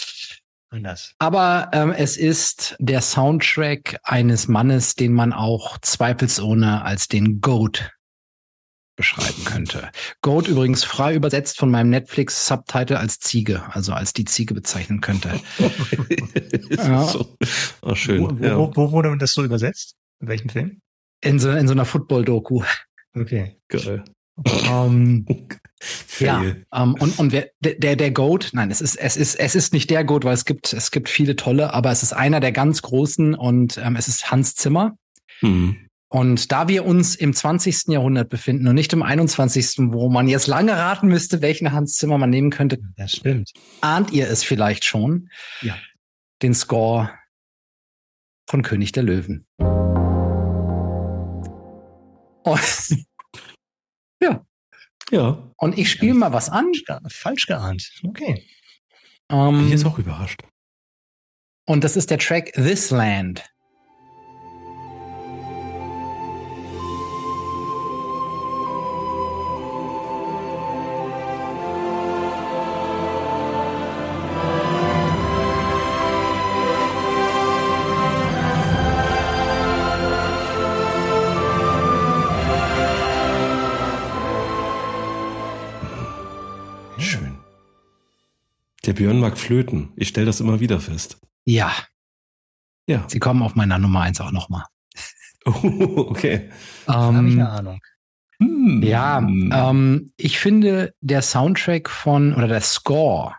[SPEAKER 2] Anders. Aber ähm, es ist der Soundtrack eines Mannes, den man auch zweifelsohne als den Goat beschreiben könnte. Goat übrigens frei übersetzt von meinem Netflix-Subtitle als Ziege, also als die Ziege bezeichnen könnte.
[SPEAKER 3] ja. so. oh, schön. Wo, wo, ja. wo, wurde das so übersetzt? In welchem Film?
[SPEAKER 2] In so, in so einer Football-Doku.
[SPEAKER 3] Okay. Geil.
[SPEAKER 2] Um, ähm, ja, um, ähm, und, und wer, der, der Goat, nein, es ist, es ist, es ist nicht der Goat, weil es gibt, es gibt viele tolle, aber es ist einer der ganz großen und ähm, es ist Hans Zimmer. Mhm. Und da wir uns im 20. Jahrhundert befinden und nicht im 21., wo man jetzt lange raten müsste, welchen Hans Zimmer man nehmen könnte,
[SPEAKER 3] das stimmt.
[SPEAKER 2] ahnt ihr es vielleicht schon?
[SPEAKER 3] Ja.
[SPEAKER 2] Den Score von König der Löwen. Und ja. Ja. Und ich spiele mal was an.
[SPEAKER 3] Falsch geahnt. Okay.
[SPEAKER 1] Ähm, Bin ich jetzt auch überrascht.
[SPEAKER 2] Und das ist der Track This Land
[SPEAKER 1] Der Björn mag Flöten. Ich stelle das immer wieder fest.
[SPEAKER 2] Ja. Ja. Sie kommen auf meiner Nummer eins auch nochmal.
[SPEAKER 1] Oh, okay.
[SPEAKER 2] Ähm, habe ich eine Ahnung. Hm. Ja, ähm, ich finde der Soundtrack von oder der Score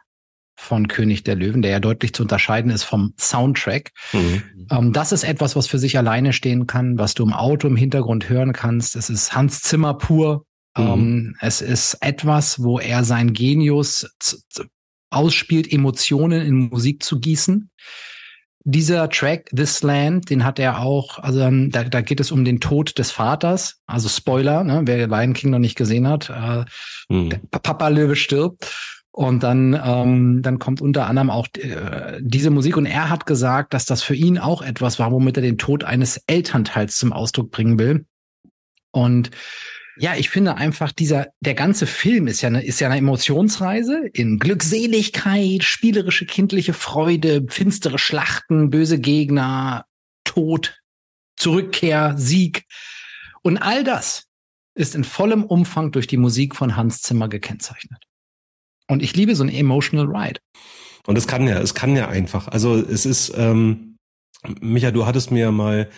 [SPEAKER 2] von König der Löwen, der ja deutlich zu unterscheiden ist vom Soundtrack. Mhm. Ähm, das ist etwas, was für sich alleine stehen kann, was du im Auto im Hintergrund hören kannst. Es ist Hans Zimmer pur. Mhm. Ähm, es ist etwas, wo er sein Genius ausspielt, Emotionen in Musik zu gießen. Dieser Track, This Land, den hat er auch, also da, da geht es um den Tod des Vaters, also Spoiler, ne, wer Lion King noch nicht gesehen hat, äh, hm. Papa Löwe stirbt. Und dann, ähm, dann kommt unter anderem auch äh, diese Musik. Und er hat gesagt, dass das für ihn auch etwas war, womit er den Tod eines Elternteils zum Ausdruck bringen will. Und ja, ich finde einfach dieser, der ganze Film ist ja eine, ist ja eine Emotionsreise in Glückseligkeit, spielerische kindliche Freude, finstere Schlachten, böse Gegner, Tod, Zurückkehr, Sieg. Und all das ist in vollem Umfang durch die Musik von Hans Zimmer gekennzeichnet. Und ich liebe so ein emotional ride.
[SPEAKER 1] Und es kann ja, es kann ja einfach. Also es ist, ähm, Micha, du hattest mir mal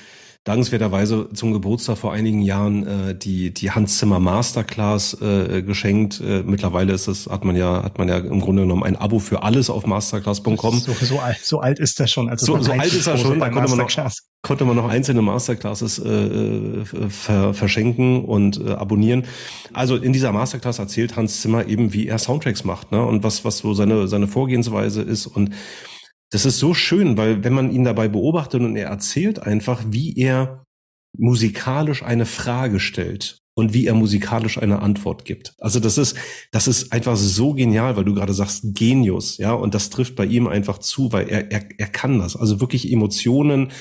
[SPEAKER 1] dankenswerterweise zum Geburtstag vor einigen Jahren äh, die die Hans Zimmer Masterclass äh, geschenkt. Äh, mittlerweile ist das hat man ja hat man ja im Grunde genommen ein Abo für alles auf masterclass.com.
[SPEAKER 3] So, so alt so alt ist das schon.
[SPEAKER 1] Also so, so alt ist er schon. Da konnte man noch konnte man noch einzelne Masterclasses äh, äh, ver verschenken und äh, abonnieren. Also in dieser Masterclass erzählt Hans Zimmer eben, wie er Soundtracks macht, ne? Und was was so seine seine Vorgehensweise ist und das ist so schön, weil wenn man ihn dabei beobachtet und er erzählt einfach, wie er musikalisch eine Frage stellt und wie er musikalisch eine Antwort gibt. Also das ist, das ist einfach so genial, weil du gerade sagst Genius, ja, und das trifft bei ihm einfach zu, weil er, er, er kann das. Also wirklich Emotionen,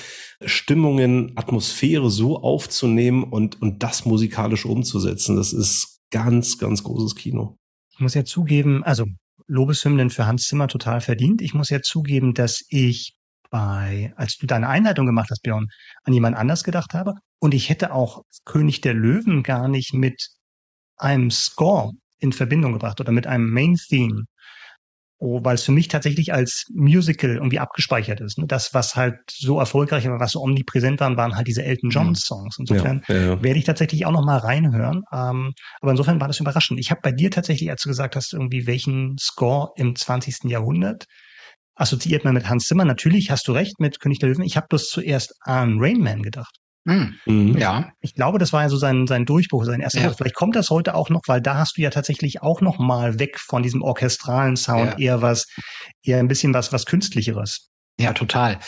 [SPEAKER 1] Stimmungen, Atmosphäre so aufzunehmen und, und das musikalisch umzusetzen. Das ist ganz, ganz großes Kino.
[SPEAKER 3] Ich muss ja zugeben, also Lobeshymnen für Hans Zimmer total verdient. Ich muss ja zugeben, dass ich bei, als du deine Einleitung gemacht hast, Björn, an jemand anders gedacht habe. Und ich hätte auch König der Löwen gar nicht mit einem Score in Verbindung gebracht oder mit einem Main Theme. Oh, weil es für mich tatsächlich als Musical irgendwie abgespeichert ist. Ne? Das, was halt so erfolgreich war, was so omnipräsent waren, waren halt diese Elton John mhm. Songs. Insofern ja, ja, ja. werde ich tatsächlich auch noch mal reinhören. Ähm, aber insofern war das überraschend. Ich habe bei dir tatsächlich, als du gesagt hast, irgendwie welchen Score im 20. Jahrhundert, assoziiert man mit Hans Zimmer. Natürlich hast du recht mit König der Löwen. Ich habe bloß zuerst an Rain Man gedacht.
[SPEAKER 2] Hm. Mhm. Ja.
[SPEAKER 3] Ich glaube, das war ja so sein, sein Durchbruch, sein erster ja. Vielleicht kommt das heute auch noch, weil da hast du ja tatsächlich auch noch mal weg von diesem orchestralen Sound ja. eher was, eher ein bisschen was, was künstlicheres.
[SPEAKER 2] Ja, total.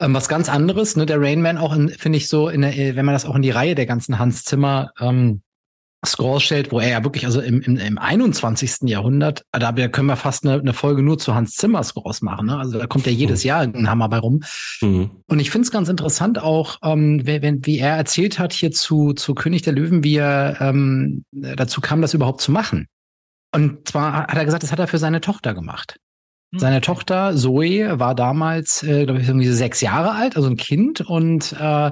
[SPEAKER 2] Ähm, was ganz anderes, ne, der Rain Man auch, finde ich so, in der, wenn man das auch in die Reihe der ganzen Hans Zimmer ähm, Scores stellt, wo er ja wirklich, also im, im, im 21. Jahrhundert, da können wir fast eine, eine Folge nur zu Hans Zimmer Scores machen. Ne? Also da kommt ja jedes mhm. Jahr ein Hammer bei rum. Mhm. Und ich finde es ganz interessant auch, ähm, wenn, wie er erzählt hat hier zu, zu König der Löwen, wie er ähm, dazu kam, das überhaupt zu machen. Und zwar hat er gesagt, das hat er für seine Tochter gemacht. Mhm. Seine Tochter Zoe war damals, äh, glaube ich, irgendwie sechs Jahre alt, also ein Kind und äh,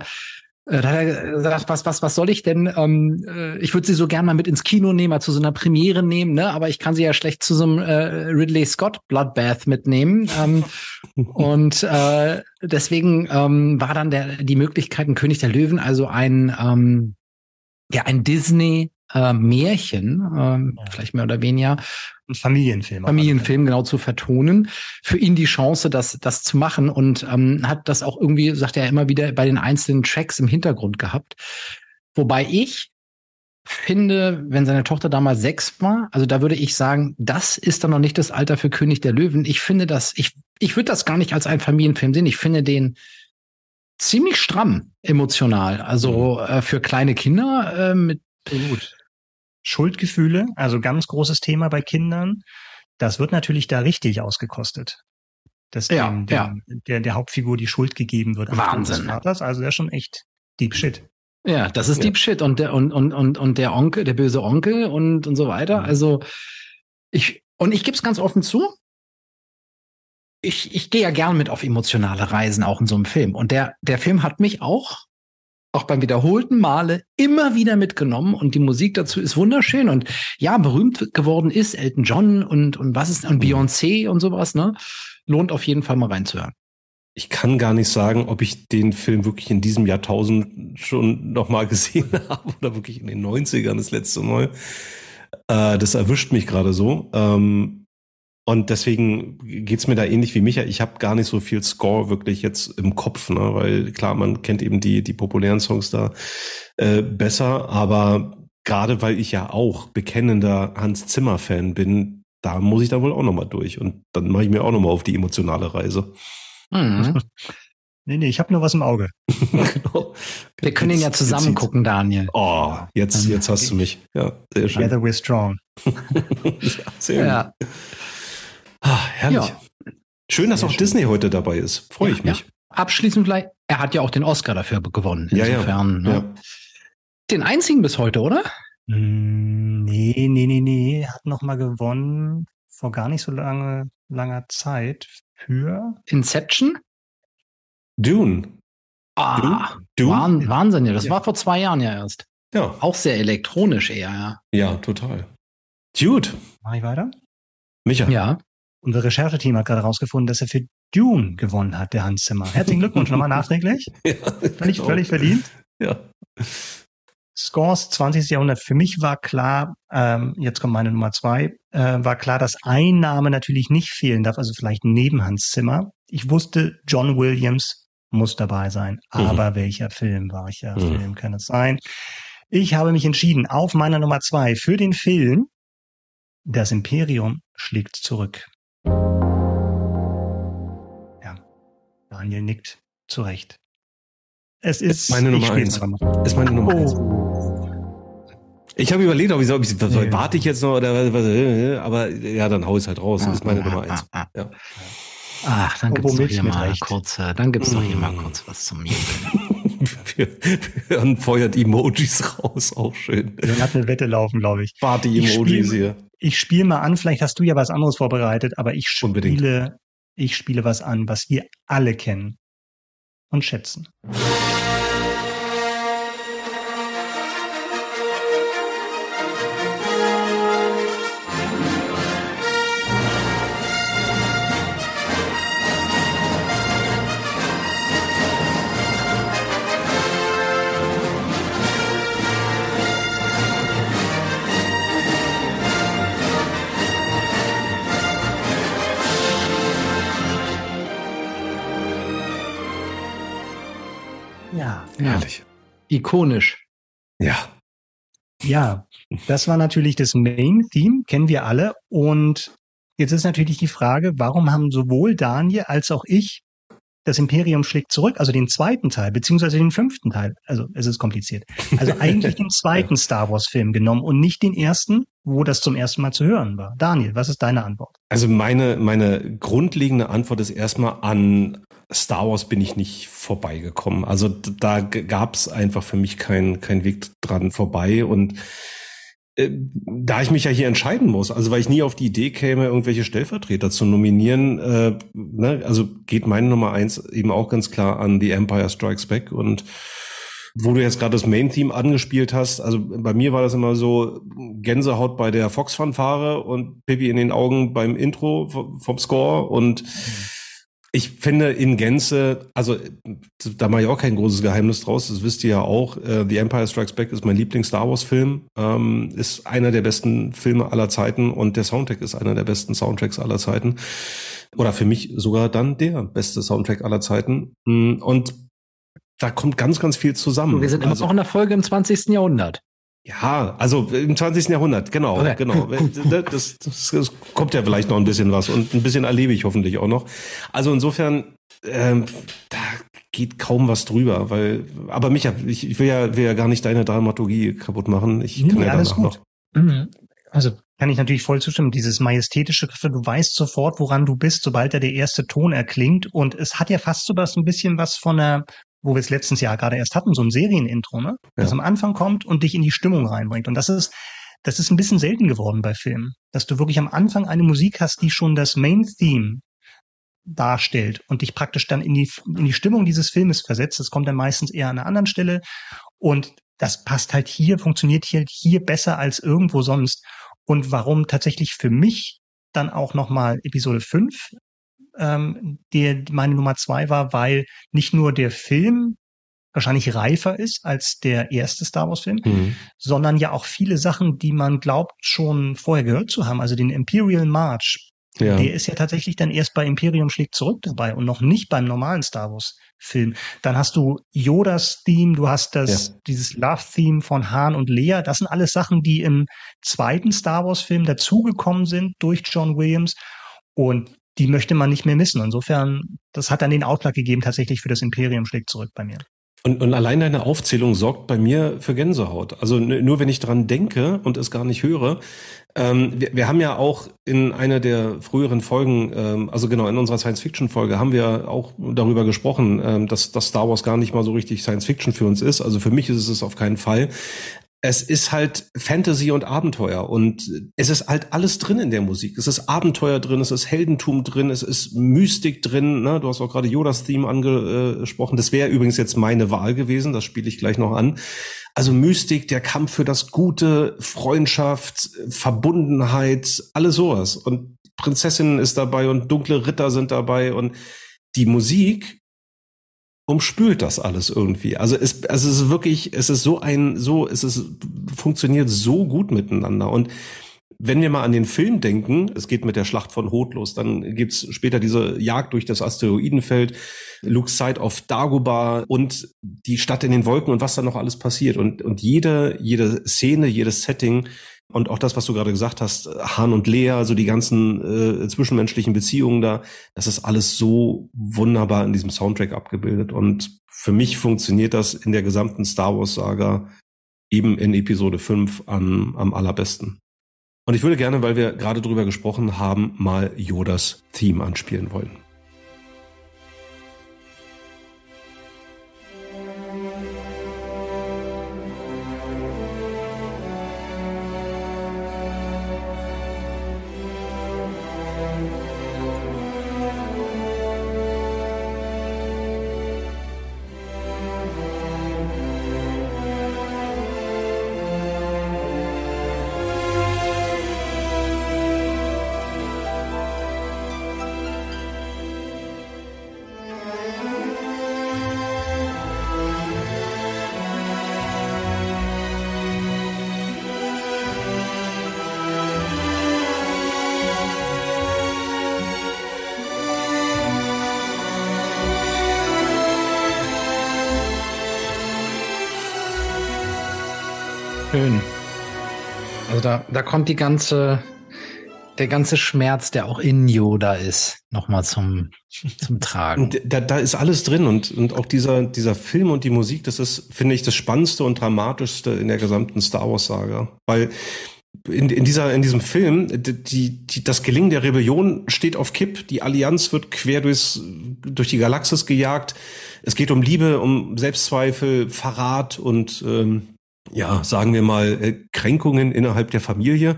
[SPEAKER 2] da hat er gesagt, was, was, was soll ich denn? Ähm, äh, ich würde sie so gern mal mit ins Kino nehmen, mal zu so einer Premiere nehmen, ne? Aber ich kann sie ja schlecht zu so einem äh, Ridley Scott Bloodbath mitnehmen. Ähm, und äh, deswegen ähm, war dann der die Möglichkeit, ein König der Löwen, also ein ähm, ja ein Disney äh, Märchen, äh, vielleicht mehr oder weniger.
[SPEAKER 3] Ein Familienfilm.
[SPEAKER 2] Familienfilm genau zu vertonen. Für ihn die Chance, das, das zu machen und ähm, hat das auch irgendwie, sagt er immer wieder, bei den einzelnen Tracks im Hintergrund gehabt. Wobei ich finde, wenn seine Tochter damals sechs war, also da würde ich sagen, das ist dann noch nicht das Alter für König der Löwen. Ich finde das, ich, ich würde das gar nicht als einen Familienfilm sehen. Ich finde den ziemlich stramm emotional. Also mhm. äh, für kleine Kinder äh, mit
[SPEAKER 3] Gut. Schuldgefühle, also ganz großes Thema bei Kindern. Das wird natürlich da richtig ausgekostet. Dass ja, dem, dem, ja. Der, der Hauptfigur die Schuld gegeben wird.
[SPEAKER 2] Wahnsinn.
[SPEAKER 3] Vaters. Also der ist schon echt Deep Shit.
[SPEAKER 2] Ja, das ist ja. Deep Shit und der und, und, und, und der Onkel, der böse Onkel und, und so weiter. Also ich, und ich gebe es ganz offen zu, ich, ich gehe ja gern mit auf emotionale Reisen, auch in so einem Film. Und der, der Film hat mich auch auch beim wiederholten Male immer wieder mitgenommen und die Musik dazu ist wunderschön und ja, berühmt geworden ist Elton John und, und was ist, und mhm. Beyoncé und sowas, ne? Lohnt auf jeden Fall mal reinzuhören.
[SPEAKER 1] Ich kann gar nicht sagen, ob ich den Film wirklich in diesem Jahrtausend schon nochmal gesehen habe oder wirklich in den 90ern das letzte Mal. Äh, das erwischt mich gerade so. Ähm, und deswegen geht's mir da ähnlich wie Micha. Ich habe gar nicht so viel Score wirklich jetzt im Kopf, ne? weil klar, man kennt eben die, die populären Songs da äh, besser, aber gerade weil ich ja auch bekennender Hans Zimmer-Fan bin, da muss ich da wohl auch nochmal durch. Und dann mache ich mir auch nochmal auf die emotionale Reise.
[SPEAKER 3] Mhm. Nee, nee, ich habe nur was im Auge.
[SPEAKER 2] genau. Wir können ihn ja zusammen gucken, Daniel.
[SPEAKER 1] Oh, jetzt, jetzt hast du mich. Ja,
[SPEAKER 3] sehr schön. Together we're strong.
[SPEAKER 1] ja, sehr ja. Gut. Ah, herrlich. Ja. Schön, dass Sehr auch schön. Disney heute dabei ist. Freue ja, ich mich. Ja.
[SPEAKER 2] Abschließend vielleicht, er hat ja auch den Oscar dafür gewonnen.
[SPEAKER 1] Insofern. Ja, ja. Ne?
[SPEAKER 2] Den einzigen bis heute, oder?
[SPEAKER 3] Hm, nee, nee, nee, nee. Hat noch mal gewonnen vor gar nicht so lange, langer Zeit für
[SPEAKER 2] Inception?
[SPEAKER 1] Dune.
[SPEAKER 2] Ah, Dune? Wahnsinn, ja. Das ja. war vor zwei Jahren ja erst.
[SPEAKER 1] Ja.
[SPEAKER 2] Auch sehr elektronisch eher, ja.
[SPEAKER 1] Ja, total. Dude.
[SPEAKER 3] Mach ich weiter?
[SPEAKER 1] Micha.
[SPEAKER 2] Ja.
[SPEAKER 3] Unser Rechercheteam hat gerade herausgefunden, dass er für Dune gewonnen hat, der Hans Zimmer. Herzlichen Glückwunsch nochmal nachträglich. ja, völlig, genau. völlig verdient.
[SPEAKER 1] Ja.
[SPEAKER 3] Scores 20. Jahrhundert. Für mich war klar, ähm, jetzt kommt meine Nummer zwei, äh, war klar, dass ein Name natürlich nicht fehlen darf, also vielleicht neben Hans Zimmer. Ich wusste, John Williams muss dabei sein. Mhm. Aber welcher Film, welcher mhm. Film kann es sein? Ich habe mich entschieden auf meiner Nummer zwei für den Film Das Imperium schlägt zurück. Daniel nickt zurecht. Es ist
[SPEAKER 1] meine Nummer eins. Ist meine Nummer eins. Ich habe überlegt, ob ich, ob ich ja. warte ich jetzt noch oder was, aber ja, dann hau ich halt raus. Das ist meine Nummer eins. Ja.
[SPEAKER 2] Ach, dann gibt's doch hier mal recht. kurz, dann gibt's doch hier mal kurz was zum Jubeln.
[SPEAKER 1] Björn feuert Emojis raus, auch schön.
[SPEAKER 3] Björn hat eine Wette laufen, glaube ich.
[SPEAKER 1] Party-Emojis hier.
[SPEAKER 3] Ich spiele mal an, vielleicht hast du ja was anderes vorbereitet, aber ich spiele, Unbedingt. Ich spiele was an, was wir alle kennen und schätzen.
[SPEAKER 2] Ikonisch.
[SPEAKER 1] Ja.
[SPEAKER 3] Ja, das war natürlich das Main-Theme, kennen wir alle. Und jetzt ist natürlich die Frage, warum haben sowohl Daniel als auch ich das Imperium schlägt zurück, also den zweiten Teil, beziehungsweise den fünften Teil. Also es ist kompliziert. Also eigentlich den zweiten Star Wars-Film genommen und nicht den ersten, wo das zum ersten Mal zu hören war. Daniel, was ist deine Antwort?
[SPEAKER 1] Also meine, meine grundlegende Antwort ist erstmal an Star Wars bin ich nicht vorbeigekommen. Also da gab es einfach für mich keinen kein Weg dran vorbei und äh, da ich mich ja hier entscheiden muss, also weil ich nie auf die Idee käme, irgendwelche Stellvertreter zu nominieren, äh, ne, also geht meine Nummer eins eben auch ganz klar an The Empire Strikes Back. Und wo du jetzt gerade das Main-Theme angespielt hast, also bei mir war das immer so Gänsehaut bei der Fox-Fanfare und Pippi in den Augen beim Intro vom Score. Und mhm ich finde in Gänze, also da mache ich auch kein großes Geheimnis draus, das wisst ihr ja auch. Äh, The Empire Strikes Back ist mein Lieblings-Star Wars-Film, ähm, ist einer der besten Filme aller Zeiten und der Soundtrack ist einer der besten Soundtracks aller Zeiten. Oder für mich sogar dann der beste Soundtrack aller Zeiten. Mm, und da kommt ganz, ganz viel zusammen. Und
[SPEAKER 2] wir sind immer also, noch in der Folge im 20. Jahrhundert.
[SPEAKER 1] Ja, also im 20. Jahrhundert, genau, okay. genau. Das, das, das, kommt ja vielleicht noch ein bisschen was und ein bisschen erlebe ich hoffentlich auch noch. Also insofern, ähm, da geht kaum was drüber, weil, aber Micha, ich, ich will ja, will ja gar nicht deine Dramaturgie kaputt machen. Ich
[SPEAKER 3] nee, kann ja alles gut. Noch. Mhm. Also kann ich natürlich voll zustimmen. Dieses majestätische, du weißt sofort, woran du bist, sobald da der erste Ton erklingt. Und es hat ja fast so was, ein bisschen was von einer wo wir es letztens Jahr gerade erst hatten, so ein Serienintro, ne? Das am Anfang kommt und dich in die Stimmung reinbringt. Und das ist, das ist ein bisschen selten geworden bei Filmen, dass du wirklich am Anfang eine Musik hast, die schon das Main Theme darstellt und dich praktisch dann in die, in die Stimmung dieses Filmes versetzt. Das kommt dann meistens eher an einer anderen Stelle. Und das passt halt hier, funktioniert hier, hier besser als irgendwo sonst. Und warum tatsächlich für mich dann auch nochmal Episode 5 ähm, der meine Nummer zwei war, weil nicht nur der Film wahrscheinlich reifer ist als der erste Star Wars-Film, mhm. sondern ja auch viele Sachen, die man glaubt schon vorher gehört zu haben. Also den Imperial March, ja. der ist ja tatsächlich dann erst bei Imperium schlägt zurück dabei und noch nicht beim normalen Star Wars-Film. Dann hast du Yodas Theme, du hast das ja. dieses Love-Theme von Han und Leia. Das sind alles Sachen, die im zweiten Star Wars-Film dazugekommen sind durch John Williams. Und die möchte man nicht mehr missen. Insofern, das hat dann den Ausschlag gegeben tatsächlich für das Imperium schlägt zurück bei mir.
[SPEAKER 1] Und, und allein deine Aufzählung sorgt bei mir für Gänsehaut. Also nur wenn ich dran denke und es gar nicht höre. Ähm, wir, wir haben ja auch in einer der früheren Folgen, ähm, also genau in unserer Science-Fiction-Folge, haben wir auch darüber gesprochen, ähm, dass, dass Star Wars gar nicht mal so richtig Science-Fiction für uns ist. Also für mich ist es auf keinen Fall es ist halt Fantasy und Abenteuer und es ist halt alles drin in der Musik. Es ist Abenteuer drin, es ist Heldentum drin, es ist Mystik drin. Ne? Du hast auch gerade Yodas Theme angesprochen. Das wäre übrigens jetzt meine Wahl gewesen, das spiele ich gleich noch an. Also Mystik, der Kampf für das Gute, Freundschaft, Verbundenheit, alles sowas. Und Prinzessinnen ist dabei und dunkle Ritter sind dabei und die Musik umspült das alles irgendwie. Also es, also es ist wirklich, es ist so ein, so, es ist, funktioniert so gut miteinander. Und wenn wir mal an den Film denken, es geht mit der Schlacht von Hoth los, dann gibt's später diese Jagd durch das Asteroidenfeld, Luke's Sight auf Dagobah und die Stadt in den Wolken und was da noch alles passiert. Und, und jede, jede Szene, jedes Setting und auch das, was du gerade gesagt hast, Han und Lea, so die ganzen äh, zwischenmenschlichen Beziehungen da, das ist alles so wunderbar in diesem Soundtrack abgebildet. Und für mich funktioniert das in der gesamten Star Wars-Saga eben in Episode 5 an, am allerbesten. Und ich würde gerne, weil wir gerade drüber gesprochen haben, mal Yodas Theme anspielen wollen.
[SPEAKER 2] Kommt die ganze, der ganze Schmerz, der auch in Yoda ist, nochmal zum, zum Tragen.
[SPEAKER 1] Da, da ist alles drin und, und auch dieser, dieser Film und die Musik, das ist, finde ich, das Spannendste und Dramatischste in der gesamten Star Wars-Saga. Weil in, in, dieser, in diesem Film, die, die, das Gelingen der Rebellion steht auf Kipp, die Allianz wird quer durchs, durch die Galaxis gejagt. Es geht um Liebe, um Selbstzweifel, Verrat und ähm, ja, sagen wir mal, äh, Kränkungen innerhalb der Familie.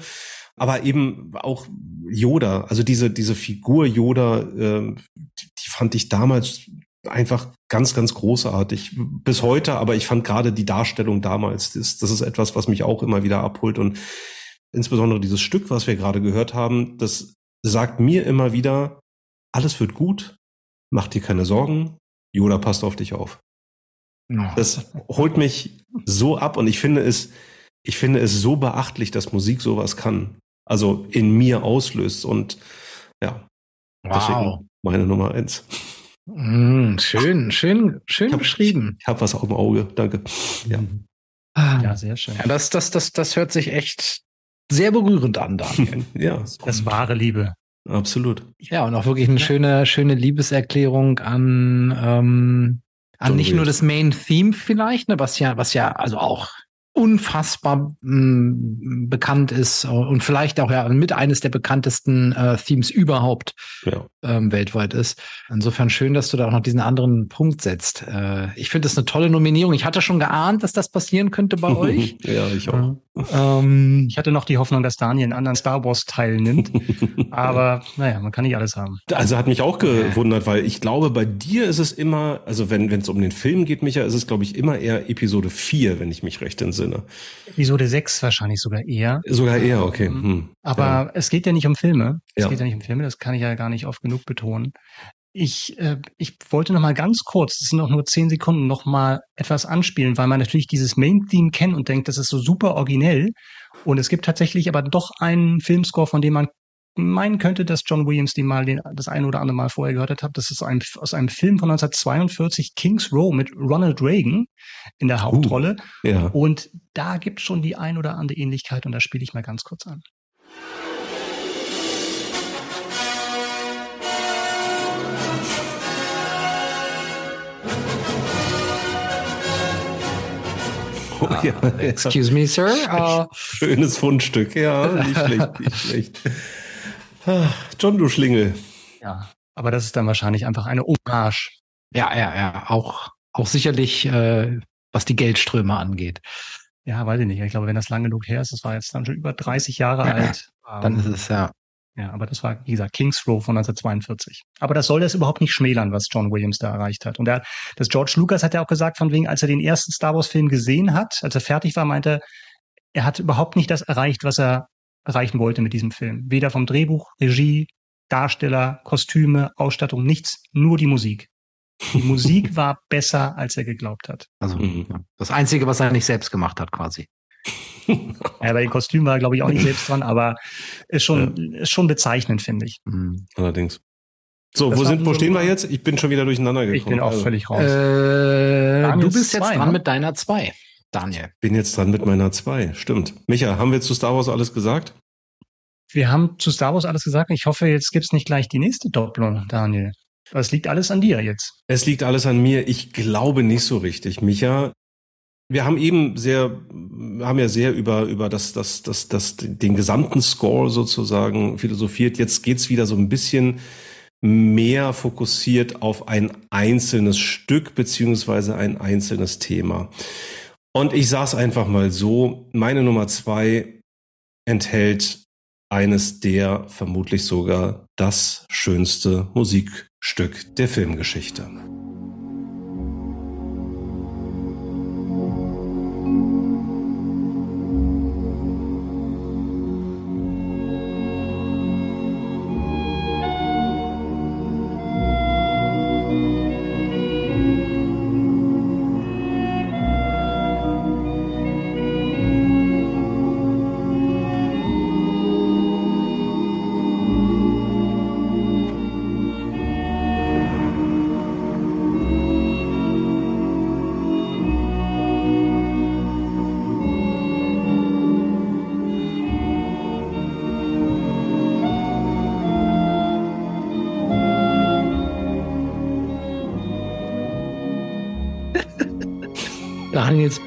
[SPEAKER 1] Aber eben auch Yoda, also diese, diese Figur Yoda, äh, die, die fand ich damals einfach ganz, ganz großartig. Bis heute, aber ich fand gerade die Darstellung damals, das, das ist etwas, was mich auch immer wieder abholt. Und insbesondere dieses Stück, was wir gerade gehört haben, das sagt mir immer wieder, alles wird gut, mach dir keine Sorgen, Yoda passt auf dich auf. Das holt mich so ab und ich finde es, ich finde es so beachtlich, dass Musik sowas kann. Also in mir auslöst und ja. Wow. Deswegen meine Nummer eins.
[SPEAKER 2] Mm, schön, schön, schön ich hab, beschrieben.
[SPEAKER 1] Ich habe was auf dem Auge, danke.
[SPEAKER 2] Ja. Ja, sehr schön. Ja, das, das, das, das hört sich echt sehr berührend an, Daniel.
[SPEAKER 3] ja. Das, das wahre Liebe.
[SPEAKER 1] Absolut.
[SPEAKER 2] Ja, und auch wirklich eine schöne, schöne Liebeserklärung an ähm, an nicht nur das Main Theme vielleicht, ne, was ja, was ja also auch unfassbar mh, mm, bekannt ist und vielleicht auch ja mit eines der bekanntesten äh, Themes überhaupt ja. ähm, weltweit ist. Insofern schön, dass du da auch noch diesen anderen Punkt setzt. Äh, ich finde das eine tolle Nominierung. Ich hatte schon geahnt, dass das passieren könnte bei euch.
[SPEAKER 1] ja, ich auch.
[SPEAKER 3] Ähm, ich hatte noch die Hoffnung, dass Daniel einen anderen Star Wars teilnimmt. aber naja, man kann nicht alles haben.
[SPEAKER 1] Also hat mich auch gewundert, weil ich glaube, bei dir ist es immer, also wenn es um den Film geht, Micha, ist es glaube ich immer eher Episode 4, wenn ich mich recht entsinne. Sinne.
[SPEAKER 3] Episode 6 wahrscheinlich sogar eher.
[SPEAKER 1] Sogar eher, okay.
[SPEAKER 3] Ähm, hm. Aber ja. es geht ja nicht um Filme. Es ja. geht ja nicht um Filme, das kann ich ja gar nicht oft genug betonen. Ich, äh, ich wollte noch mal ganz kurz, das sind auch nur zehn Sekunden, noch mal etwas anspielen, weil man natürlich dieses Main-Theme kennt und denkt, das ist so super originell. Und es gibt tatsächlich aber doch einen Filmscore, von dem man meinen könnte, dass John Williams den mal den, das eine oder andere Mal vorher gehört hat. Das ist ein, aus einem Film von 1942, King's Row mit Ronald Reagan in der uh, Hauptrolle. Uh, ja. Und da gibt es schon die ein oder andere Ähnlichkeit und da spiele ich mal ganz kurz an.
[SPEAKER 2] Oh, ja. uh, excuse me, sir. Uh,
[SPEAKER 1] Schönes Fundstück, ja, nicht schlecht, nicht schlecht. John, du Schlingel.
[SPEAKER 3] Ja, aber das ist dann wahrscheinlich einfach eine Hommage.
[SPEAKER 2] Ja, ja, ja. Auch, auch sicherlich, äh, was die Geldströme angeht.
[SPEAKER 3] Ja, weiß ich nicht. Ich glaube, wenn das lange genug her ist, das war jetzt dann schon über 30 Jahre ja, alt.
[SPEAKER 2] Dann ist es ja.
[SPEAKER 3] Ja, aber das war, wie gesagt, Kings Row von 1942. Aber das soll das überhaupt nicht schmälern, was John Williams da erreicht hat. Und er, das George Lucas hat ja auch gesagt, von wegen, als er den ersten Star Wars Film gesehen hat, als er fertig war, meinte er, er hat überhaupt nicht das erreicht, was er erreichen wollte mit diesem Film. Weder vom Drehbuch, Regie, Darsteller, Kostüme, Ausstattung, nichts, nur die Musik. Die Musik war besser, als er geglaubt hat.
[SPEAKER 2] Also mhm. das Einzige, was er nicht selbst gemacht hat, quasi.
[SPEAKER 3] ja, bei den Kostümen war er, glaube ich, auch nicht selbst dran, aber ist schon, ja. ist schon bezeichnend, finde ich.
[SPEAKER 1] Mhm. Allerdings. So, das wo sind, wo stehen wir jetzt? Ich bin schon wieder durcheinander gekommen. Ich
[SPEAKER 3] bin auch also. völlig raus.
[SPEAKER 2] Äh, du bist jetzt zwei, dran ne? mit deiner zwei. Daniel.
[SPEAKER 1] Bin jetzt dran mit meiner zwei. Stimmt. Micha, haben wir zu Star Wars alles gesagt?
[SPEAKER 3] Wir haben zu Star Wars alles gesagt. Ich hoffe, jetzt gibt's nicht gleich die nächste Doppelung, Daniel. Es liegt alles an dir jetzt.
[SPEAKER 1] Es liegt alles an mir. Ich glaube nicht so richtig, Micha. Wir haben eben sehr, haben ja sehr über, über das, das, das, das, den gesamten Score sozusagen philosophiert. Jetzt geht's wieder so ein bisschen mehr fokussiert auf ein einzelnes Stück beziehungsweise ein einzelnes Thema. Und ich sag's einfach mal so, meine Nummer zwei enthält eines der vermutlich sogar das schönste Musikstück der Filmgeschichte.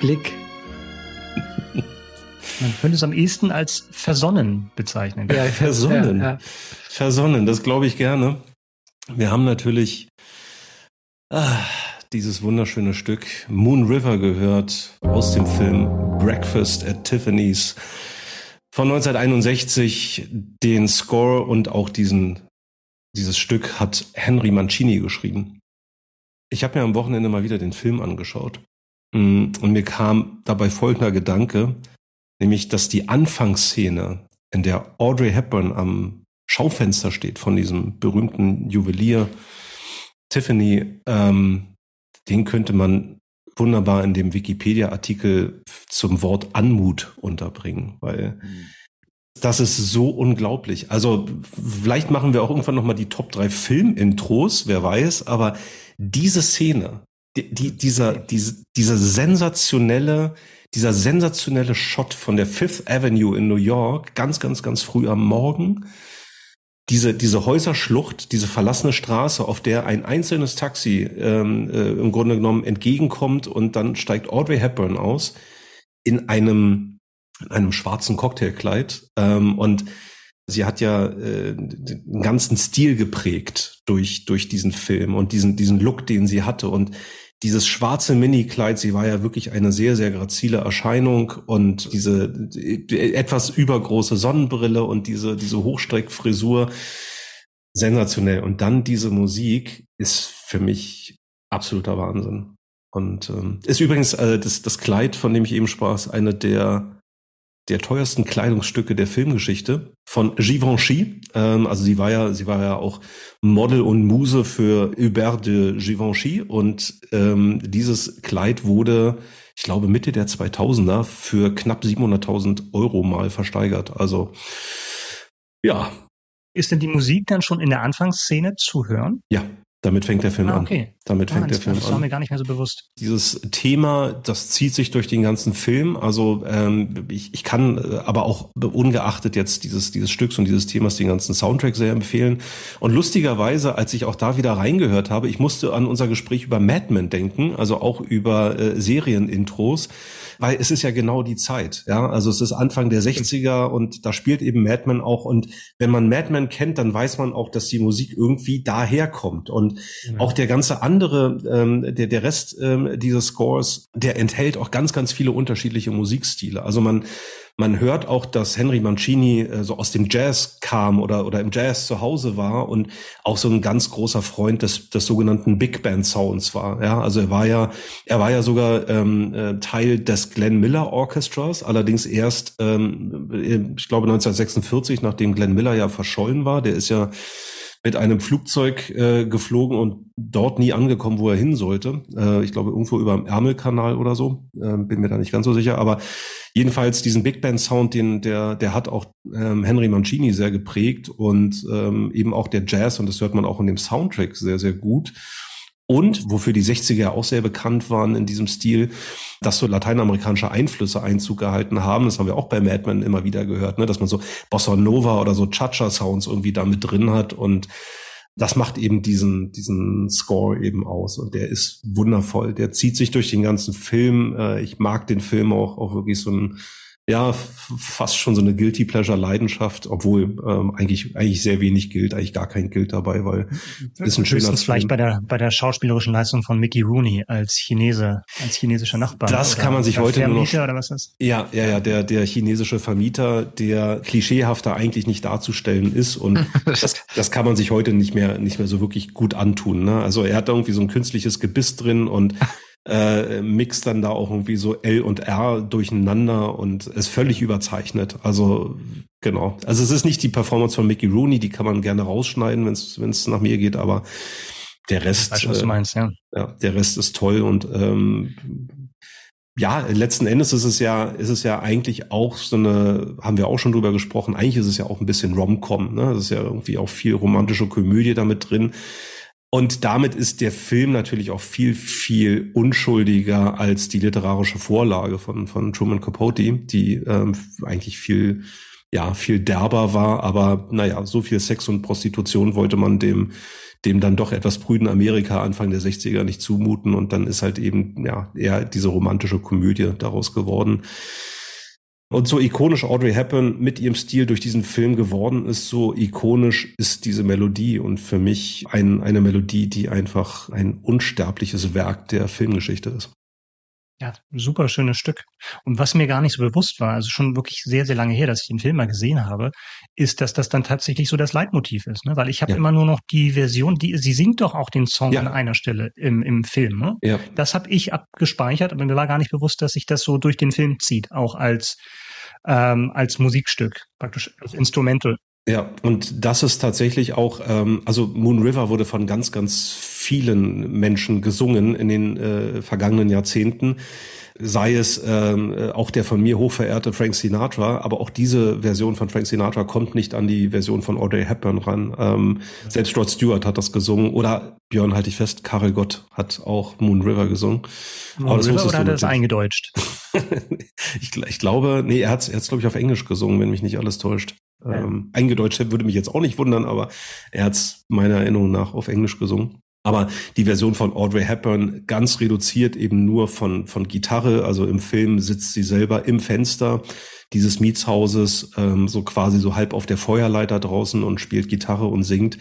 [SPEAKER 2] Blick.
[SPEAKER 3] Man könnte es am ehesten als versonnen bezeichnen.
[SPEAKER 1] Ja, versonnen. Ja, ja. Versonnen, das glaube ich gerne. Wir haben natürlich ah, dieses wunderschöne Stück Moon River gehört aus dem Film Breakfast at Tiffany's von 1961. Den Score und auch diesen, dieses Stück hat Henry Mancini geschrieben. Ich habe mir am Wochenende mal wieder den Film angeschaut. Mm, und mir kam dabei folgender Gedanke, nämlich, dass die Anfangsszene, in der Audrey Hepburn am Schaufenster steht von diesem berühmten Juwelier Tiffany, ähm, den könnte man wunderbar in dem Wikipedia-Artikel zum Wort Anmut unterbringen, weil das ist so unglaublich. Also vielleicht machen wir auch irgendwann nochmal die Top 3 Film-Intros, wer weiß, aber diese Szene, die, die, dieser, diese, dieser sensationelle, dieser sensationelle Shot von der Fifth Avenue in New York, ganz, ganz, ganz früh am Morgen, diese, diese Häuserschlucht, diese verlassene Straße, auf der ein einzelnes Taxi ähm, äh, im Grunde genommen entgegenkommt und dann steigt Audrey Hepburn aus in einem, in einem schwarzen Cocktailkleid. Ähm, und sie hat ja äh, den ganzen Stil geprägt durch, durch diesen Film und diesen, diesen Look, den sie hatte. Und dieses schwarze Mini-Kleid, sie war ja wirklich eine sehr, sehr grazile Erscheinung und diese etwas übergroße Sonnenbrille und diese, diese Hochstreckfrisur, sensationell. Und dann diese Musik ist für mich absoluter Wahnsinn. Und ähm, ist übrigens äh, das, das Kleid, von dem ich eben sprach, eine der der teuersten Kleidungsstücke der Filmgeschichte von Givenchy. Ähm, also sie war ja, sie war ja auch Model und Muse für Hubert de Givenchy und ähm, dieses Kleid wurde, ich glaube Mitte der 2000er für knapp 700.000 Euro mal versteigert. Also ja.
[SPEAKER 3] Ist denn die Musik dann schon in der Anfangsszene zu hören?
[SPEAKER 1] Ja, damit fängt der Film ah, okay. an. Damit ah, fängt der Film an.
[SPEAKER 3] Das war mir gar nicht mehr so bewusst.
[SPEAKER 1] Dieses Thema, das zieht sich durch den ganzen Film. Also ähm, ich, ich kann äh, aber auch ungeachtet jetzt dieses, dieses Stücks und dieses Themas den ganzen Soundtrack sehr empfehlen. Und lustigerweise, als ich auch da wieder reingehört habe, ich musste an unser Gespräch über Mad Men denken, also auch über äh, Serienintros weil es ist ja genau die Zeit. Ja, also es ist Anfang der 60er und da spielt eben Madman auch. Und wenn man Madman kennt, dann weiß man auch, dass die Musik irgendwie daherkommt. Und ja. auch der ganze andere, ähm, der, der Rest ähm, dieses Scores, der enthält auch ganz, ganz viele unterschiedliche Musikstile. Also man, man hört auch, dass Henry Mancini äh, so aus dem Jazz kam oder, oder im Jazz zu Hause war und auch so ein ganz großer Freund des, des sogenannten Big Band Sounds war. Ja, also er war ja, er war ja sogar ähm, äh, Teil des Glenn Miller Orchestras, allerdings erst, ähm, ich glaube 1946, nachdem Glenn Miller ja verschollen war. Der ist ja mit einem Flugzeug äh, geflogen und dort nie angekommen, wo er hin sollte. Äh, ich glaube irgendwo über dem Ärmelkanal oder so. Äh, bin mir da nicht ganz so sicher. Aber jedenfalls diesen Big Band Sound, den der der hat auch ähm, Henry Mancini sehr geprägt und ähm, eben auch der Jazz und das hört man auch in dem Soundtrack sehr sehr gut. Und wofür die 60er auch sehr bekannt waren in diesem Stil, dass so lateinamerikanische Einflüsse Einzug gehalten haben. Das haben wir auch bei Mad Men immer wieder gehört, ne? dass man so Bossa Nova oder so Cha-Cha-Sounds irgendwie da mit drin hat. Und das macht eben diesen, diesen Score eben aus. Und der ist wundervoll. Der zieht sich durch den ganzen Film. Äh, ich mag den Film auch, auch wirklich so ein ja, fast schon so eine Guilty Pleasure Leidenschaft, obwohl ähm, eigentlich eigentlich sehr wenig gilt, eigentlich gar kein Gilt dabei, weil
[SPEAKER 3] ist ein schöner Film. vielleicht bei der bei der schauspielerischen Leistung von Mickey Rooney als Chinese, als chinesischer Nachbar.
[SPEAKER 1] Das kann man sich heute nur noch oder was ist? Ja, ja, ja, der der chinesische Vermieter, der klischeehafter eigentlich nicht darzustellen ist und das, das kann man sich heute nicht mehr nicht mehr so wirklich gut antun, ne? Also er hat irgendwie so ein künstliches Gebiss drin und äh, mixt dann da auch irgendwie so L und R durcheinander und ist völlig überzeichnet. Also genau. Also es ist nicht die Performance von Mickey Rooney, die kann man gerne rausschneiden, wenn es nach mir geht, aber der Rest,
[SPEAKER 3] weiß, was du meinst, ja.
[SPEAKER 1] Äh, ja, der Rest ist toll und ähm, ja, letzten Endes ist es ja, ist es ja eigentlich auch so eine, haben wir auch schon drüber gesprochen, eigentlich ist es ja auch ein bisschen Rom-Com, ne? Es ist ja irgendwie auch viel romantische Komödie damit drin. Und damit ist der Film natürlich auch viel, viel unschuldiger als die literarische Vorlage von, von Truman Capote, die ähm, eigentlich viel ja viel derber war, aber naja, so viel Sex und Prostitution wollte man dem dem dann doch etwas prüden Amerika Anfang der 60er nicht zumuten und dann ist halt eben ja eher diese romantische Komödie daraus geworden. Und so ikonisch Audrey Hepburn mit ihrem Stil durch diesen Film geworden ist, so ikonisch ist diese Melodie und für mich ein, eine Melodie, die einfach ein unsterbliches Werk der Filmgeschichte ist.
[SPEAKER 3] Ja, super schönes Stück. Und was mir gar nicht so bewusst war, also schon wirklich sehr, sehr lange her, dass ich den Film mal gesehen habe, ist, dass das dann tatsächlich so das Leitmotiv ist, ne? Weil ich habe ja. immer nur noch die Version, die sie singt doch auch den Song ja. an einer Stelle im, im Film, ne? Ja. Das habe ich abgespeichert, aber mir war gar nicht bewusst, dass sich das so durch den Film zieht, auch als ähm, als Musikstück, praktisch als Instrumental.
[SPEAKER 1] Ja, und das ist tatsächlich auch, ähm, also Moon River wurde von ganz, ganz vielen Menschen gesungen in den äh, vergangenen Jahrzehnten. Sei es ähm, äh, auch der von mir hochverehrte Frank Sinatra, aber auch diese Version von Frank Sinatra kommt nicht an die Version von Audrey Hepburn ran. Ähm, selbst Rod Stewart hat das gesungen oder Björn halte ich fest, Karel Gott hat auch Moon River gesungen.
[SPEAKER 3] Moon aber das River oder hat er das eingedeutscht?
[SPEAKER 1] ich, ich, glaube, nee, er hat es, er glaube ich, auf Englisch gesungen, wenn mich nicht alles täuscht. Ja. Ähm, eingedeutscht würde mich jetzt auch nicht wundern, aber er hat es meiner Erinnerung nach auf Englisch gesungen. Aber die Version von Audrey Hepburn ganz reduziert eben nur von, von Gitarre. Also im Film sitzt sie selber im Fenster dieses Mietshauses, ähm, so quasi so halb auf der Feuerleiter draußen und spielt Gitarre und singt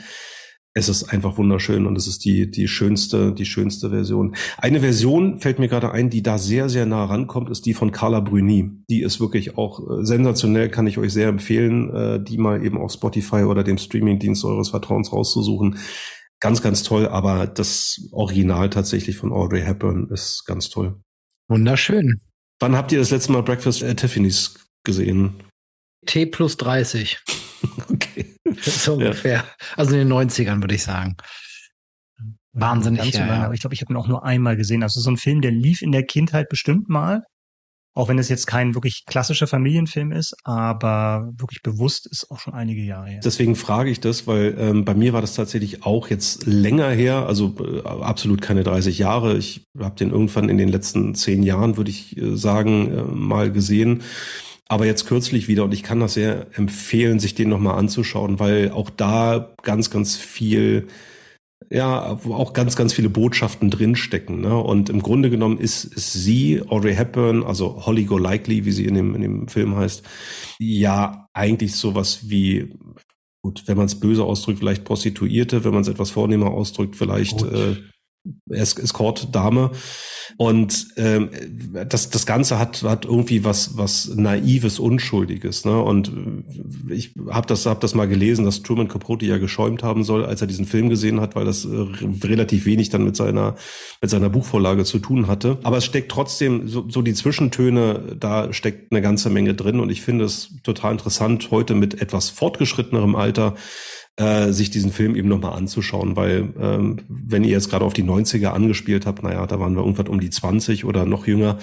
[SPEAKER 1] es ist einfach wunderschön und es ist die, die schönste, die schönste Version. Eine Version fällt mir gerade ein, die da sehr, sehr nah rankommt, ist die von Carla Bruni. Die ist wirklich auch äh, sensationell, kann ich euch sehr empfehlen, äh, die mal eben auf Spotify oder dem Streamingdienst eures Vertrauens rauszusuchen. Ganz, ganz toll, aber das Original tatsächlich von Audrey Hepburn ist ganz toll.
[SPEAKER 2] Wunderschön.
[SPEAKER 1] Wann habt ihr das letzte Mal Breakfast at Tiffany's gesehen?
[SPEAKER 2] T plus 30. okay. So ungefähr. Ja. Also in den 90ern, würde ich sagen. Wahnsinnig.
[SPEAKER 3] Ja, ja. Aber ich glaube, ich habe ihn auch nur einmal gesehen. Also so ein Film, der lief in der Kindheit bestimmt mal. Auch wenn es jetzt kein wirklich klassischer Familienfilm ist, aber wirklich bewusst ist auch schon einige Jahre her.
[SPEAKER 1] Deswegen frage ich das, weil ähm, bei mir war das tatsächlich auch jetzt länger her, also äh, absolut keine 30 Jahre. Ich habe den irgendwann in den letzten zehn Jahren, würde ich äh, sagen, äh, mal gesehen aber jetzt kürzlich wieder und ich kann das sehr empfehlen, sich den nochmal anzuschauen, weil auch da ganz, ganz viel, ja, auch ganz, ganz viele Botschaften drinstecken. Ne? Und im Grunde genommen ist, ist sie, Audrey Hepburn, also Holly Golightly, wie sie in dem, in dem Film heißt, ja eigentlich sowas wie gut, wenn man es böse ausdrückt, vielleicht Prostituierte, wenn man es etwas vornehmer ausdrückt, vielleicht äh, Escort-Dame. Und ähm, das, das Ganze hat, hat irgendwie was, was Naives, Unschuldiges. Ne? Und ich habe das, hab das mal gelesen, dass Truman Capote ja geschäumt haben soll, als er diesen Film gesehen hat, weil das äh, relativ wenig dann mit seiner, mit seiner Buchvorlage zu tun hatte. Aber es steckt trotzdem, so, so die Zwischentöne, da steckt eine ganze Menge drin. Und ich finde es total interessant, heute mit etwas fortgeschrittenerem Alter äh, sich diesen Film eben nochmal anzuschauen, weil ähm, wenn ihr jetzt gerade auf die 90er angespielt habt, naja, da waren wir irgendwann um die 20 oder noch jünger,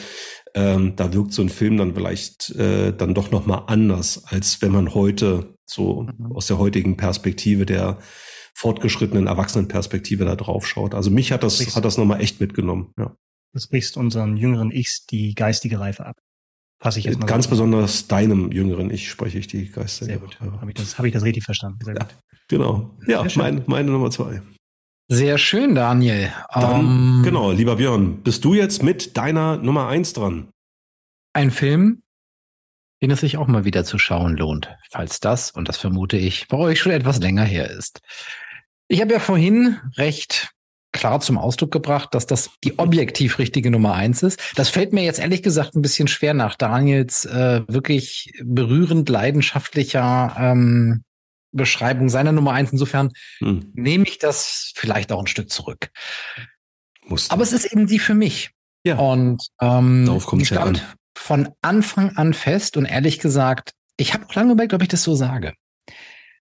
[SPEAKER 1] ähm, da wirkt so ein Film dann vielleicht äh, dann doch nochmal anders, als wenn man heute so mhm. aus der heutigen Perspektive der fortgeschrittenen Erwachsenenperspektive da drauf schaut. Also mich hat das, hat das nochmal echt mitgenommen, ja.
[SPEAKER 3] Das brichst unseren jüngeren Ichs die geistige Reife ab.
[SPEAKER 1] Fasse ich jetzt mal Ganz so. besonders deinem jüngeren Ich spreche ich die Geister.
[SPEAKER 3] Sehr gut. Habe ich, das, hab ich das richtig verstanden? Sehr
[SPEAKER 1] ja, gut. Genau. Ja, mein, meine Nummer zwei.
[SPEAKER 2] Sehr schön, Daniel.
[SPEAKER 1] Dann, um, ähm, genau, lieber Björn, bist du jetzt mit deiner Nummer eins dran?
[SPEAKER 2] Ein Film, den es sich auch mal wieder zu schauen lohnt, falls das, und das vermute ich, bei euch schon etwas länger her ist. Ich habe ja vorhin recht klar zum Ausdruck gebracht, dass das die objektiv richtige Nummer eins ist. Das fällt mir jetzt ehrlich gesagt ein bisschen schwer nach Daniels äh, wirklich berührend leidenschaftlicher ähm, Beschreibung seiner Nummer eins. Insofern hm. nehme ich das vielleicht auch ein Stück zurück. Musste. Aber es ist eben die für mich. Ja. Und ähm, Darauf kommt ja an. von Anfang an fest und ehrlich gesagt, ich habe auch lange überlegt, ob ich das so sage.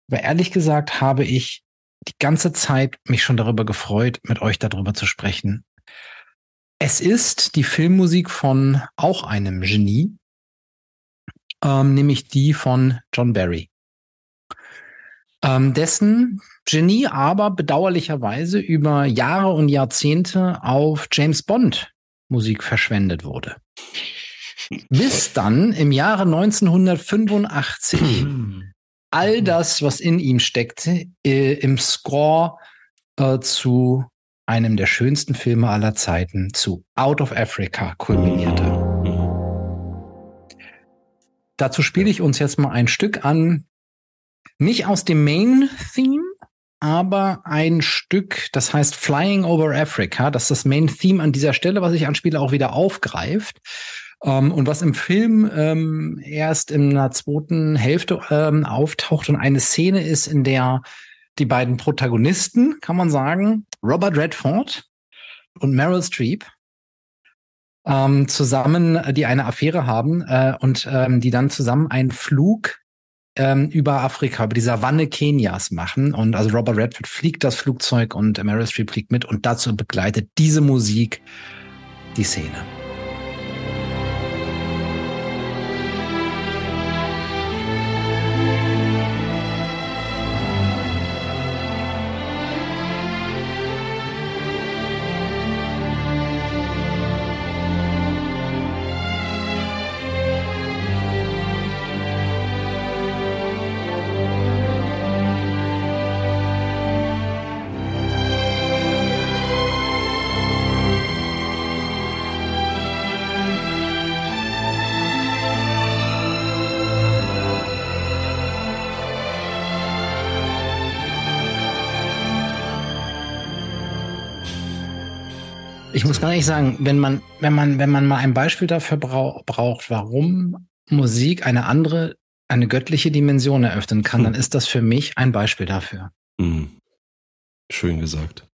[SPEAKER 2] Aber ehrlich gesagt habe ich die ganze Zeit mich schon darüber gefreut, mit euch darüber zu sprechen. Es ist die Filmmusik von auch einem Genie, ähm, nämlich die von John Barry. Ähm, dessen Genie aber bedauerlicherweise über Jahre und Jahrzehnte auf James Bond Musik verschwendet wurde. Bis dann im Jahre 1985 all das, was in ihm steckte, äh, im Score äh, zu einem der schönsten Filme aller Zeiten, zu Out of Africa kulminierte. Dazu spiele ich uns jetzt mal ein Stück an, nicht aus dem Main-Theme, aber ein Stück, das heißt Flying Over Africa, das das Main-Theme an dieser Stelle, was ich anspiele, auch wieder aufgreift. Ähm, und was im Film ähm, erst in der zweiten Hälfte ähm, auftaucht und eine Szene ist, in der die beiden Protagonisten, kann man sagen, Robert Redford und Meryl Streep, ähm, zusammen, äh, die eine Affäre haben äh, und ähm, die dann zusammen einen Flug ähm, über Afrika, über die Savanne Kenias machen. Und also Robert Redford fliegt das Flugzeug und Meryl Streep fliegt mit und dazu begleitet diese Musik die Szene. Muss gar nicht sagen, wenn man, wenn man, wenn man mal ein Beispiel dafür brau braucht, warum Musik eine andere, eine göttliche Dimension eröffnen kann, hm. dann ist das für mich ein Beispiel dafür. Hm.
[SPEAKER 1] Schön gesagt.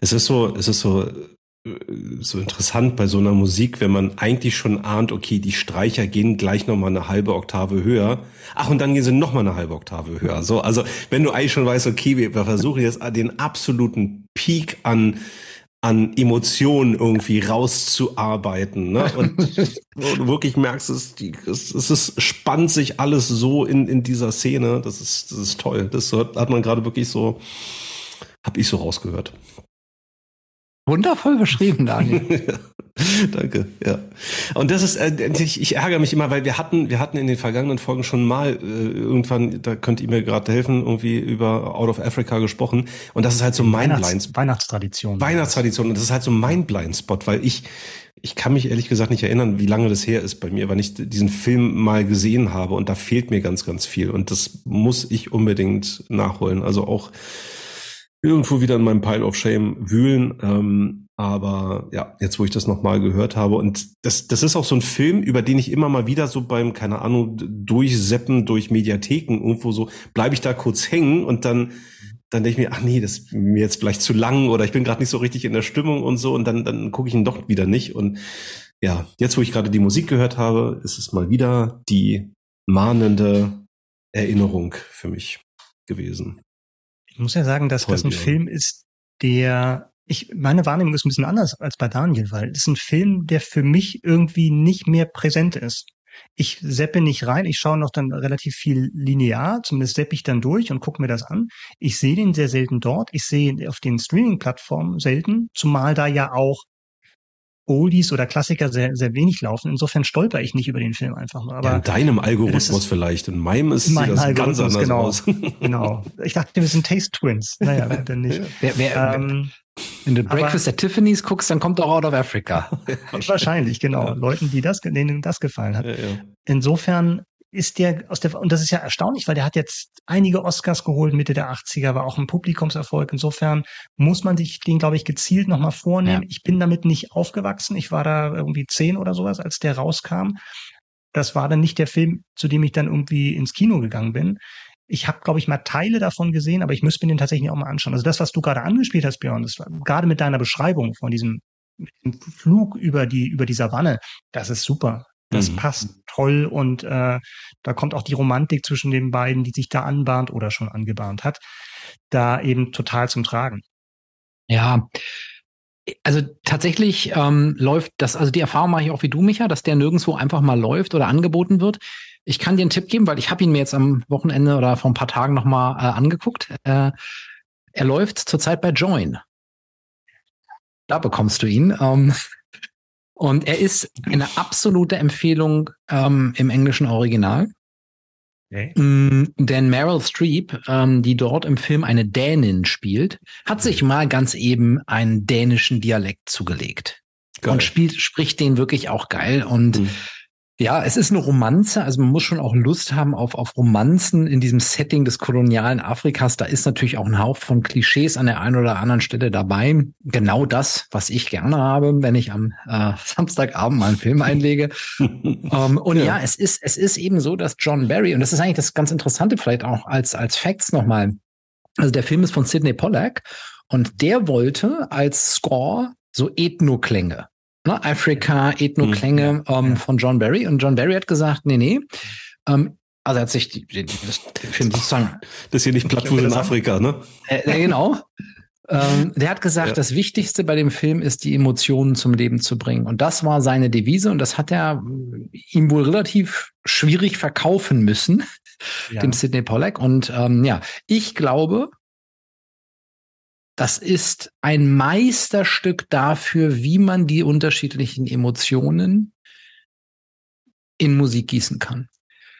[SPEAKER 1] Es ist so, es ist so, so interessant bei so einer Musik, wenn man eigentlich schon ahnt, okay, die Streicher gehen gleich noch mal eine halbe Oktave höher. Ach, und dann gehen sie noch mal eine halbe Oktave höher. So, also wenn du eigentlich schon weißt, okay, wir versuchen jetzt den absoluten Peak an an Emotionen irgendwie rauszuarbeiten. Ne? Und du wirklich merkst, es, es, es ist, spannt sich alles so in, in dieser Szene. Das ist, das ist toll. Das hat man gerade wirklich so, habe ich so rausgehört.
[SPEAKER 2] Wundervoll beschrieben, Daniel.
[SPEAKER 1] Danke, ja. Und das ist, äh, ich, ich ärgere mich immer, weil wir hatten, wir hatten in den vergangenen Folgen schon mal äh, irgendwann, da könnt ihr mir gerade helfen, irgendwie über Out of Africa gesprochen. Und das ist halt so mein
[SPEAKER 3] Weihnachts Blind Weihnachtstradition.
[SPEAKER 1] Weihnachtstradition. Und das ist halt so mein Blindspot, weil ich, ich kann mich ehrlich gesagt nicht erinnern, wie lange das her ist bei mir, weil ich diesen Film mal gesehen habe und da fehlt mir ganz, ganz viel. Und das muss ich unbedingt nachholen. Also auch irgendwo wieder in meinem Pile of Shame wühlen. Ähm, aber ja, jetzt wo ich das nochmal gehört habe und das, das ist auch so ein Film, über den ich immer mal wieder so beim, keine Ahnung, durchseppen, durch Mediatheken irgendwo so, bleibe ich da kurz hängen und dann, dann denke ich mir, ach nee, das ist mir jetzt vielleicht zu lang oder ich bin gerade nicht so richtig in der Stimmung und so und dann, dann gucke ich ihn doch wieder nicht. Und ja, jetzt wo ich gerade die Musik gehört habe, ist es mal wieder die mahnende Erinnerung für mich gewesen.
[SPEAKER 3] Ich muss ja sagen, dass das ein. Film ist, der ich, meine Wahrnehmung ist ein bisschen anders als bei Daniel, weil es ist ein Film, der für mich irgendwie nicht mehr präsent ist. Ich seppe nicht rein, ich schaue noch dann relativ viel linear, zumindest seppe ich dann durch und gucke mir das an. Ich sehe den sehr selten dort, ich sehe ihn auf den Streaming-Plattformen selten, zumal da ja auch Oldies oder Klassiker sehr, sehr wenig laufen. Insofern stolper ich nicht über den Film einfach nur. Aber
[SPEAKER 1] ja, in deinem Algorithmus vielleicht. In meinem ist in meinem das ganz anders
[SPEAKER 3] genau,
[SPEAKER 1] aus.
[SPEAKER 3] genau. Ich dachte, wir sind Taste Twins. Naja, dann nicht.
[SPEAKER 2] Wer, wer, ähm, wenn du Breakfast aber, at Tiffany's guckst, dann kommt auch Out of Africa.
[SPEAKER 3] wahrscheinlich, genau. Ja. Leuten, die das, denen das gefallen hat. Ja, Insofern ist der aus der, und das ist ja erstaunlich, weil der hat jetzt einige Oscars geholt, Mitte der 80er, war auch ein Publikumserfolg. Insofern muss man sich den, glaube ich, gezielt nochmal vornehmen. Ja. Ich bin damit nicht aufgewachsen. Ich war da irgendwie zehn oder sowas, als der rauskam. Das war dann nicht der Film, zu dem ich dann irgendwie ins Kino gegangen bin. Ich habe, glaube ich, mal Teile davon gesehen, aber ich müsste mir den tatsächlich auch mal anschauen. Also das, was du gerade angespielt hast, Björn, das war, gerade mit deiner Beschreibung von diesem Flug über die über die Savanne, das ist super. Das mhm. passt toll und äh, da kommt auch die Romantik zwischen den beiden, die sich da anbahnt oder schon angebahnt hat, da eben total zum Tragen.
[SPEAKER 2] Ja, also tatsächlich ähm, läuft das, also die Erfahrung mache ich auch wie du, Micha, dass der nirgendwo einfach mal läuft oder angeboten wird. Ich kann dir einen Tipp geben, weil ich habe ihn mir jetzt am Wochenende oder vor ein paar Tagen nochmal äh, angeguckt. Äh, er läuft zurzeit bei Join. Da bekommst du ihn. Ähm, Und er ist eine absolute Empfehlung ähm, im englischen Original. Okay. Mm, denn Meryl Streep, ähm, die dort im Film eine Dänin spielt, hat sich mal ganz eben einen dänischen Dialekt zugelegt. Geil. Und spielt, spricht den wirklich auch geil. Und mhm. Ja, es ist eine Romanze, also man muss schon auch Lust haben auf, auf Romanzen in diesem Setting des kolonialen Afrikas. Da ist natürlich auch ein Hauch von Klischees an der einen oder anderen Stelle dabei. Genau das, was ich gerne habe, wenn ich am äh, Samstagabend mal einen Film einlege. ähm, und ja. ja. es ist, es ist eben so, dass John Barry, und das ist eigentlich das ganz Interessante vielleicht auch als, als Facts nochmal. Also der Film ist von Sidney Pollack und der wollte als Score so Ethno-Klänge ne, Afrika, Ethno-Klänge mhm. ähm, von John Barry. Und John Barry hat gesagt, nee, nee, ähm, also er hat sich die, die, das Film sozusagen.
[SPEAKER 1] Das ist hier nicht Plattfuß in Afrika, ne?
[SPEAKER 2] Äh, äh, genau. ähm, der hat gesagt, ja. das Wichtigste bei dem Film ist, die Emotionen zum Leben zu bringen. Und das war seine Devise und das hat er ihm wohl relativ schwierig verkaufen müssen, ja. dem Sidney Pollack. Und ähm, ja, ich glaube, das ist ein Meisterstück dafür, wie man die unterschiedlichen Emotionen in Musik gießen kann.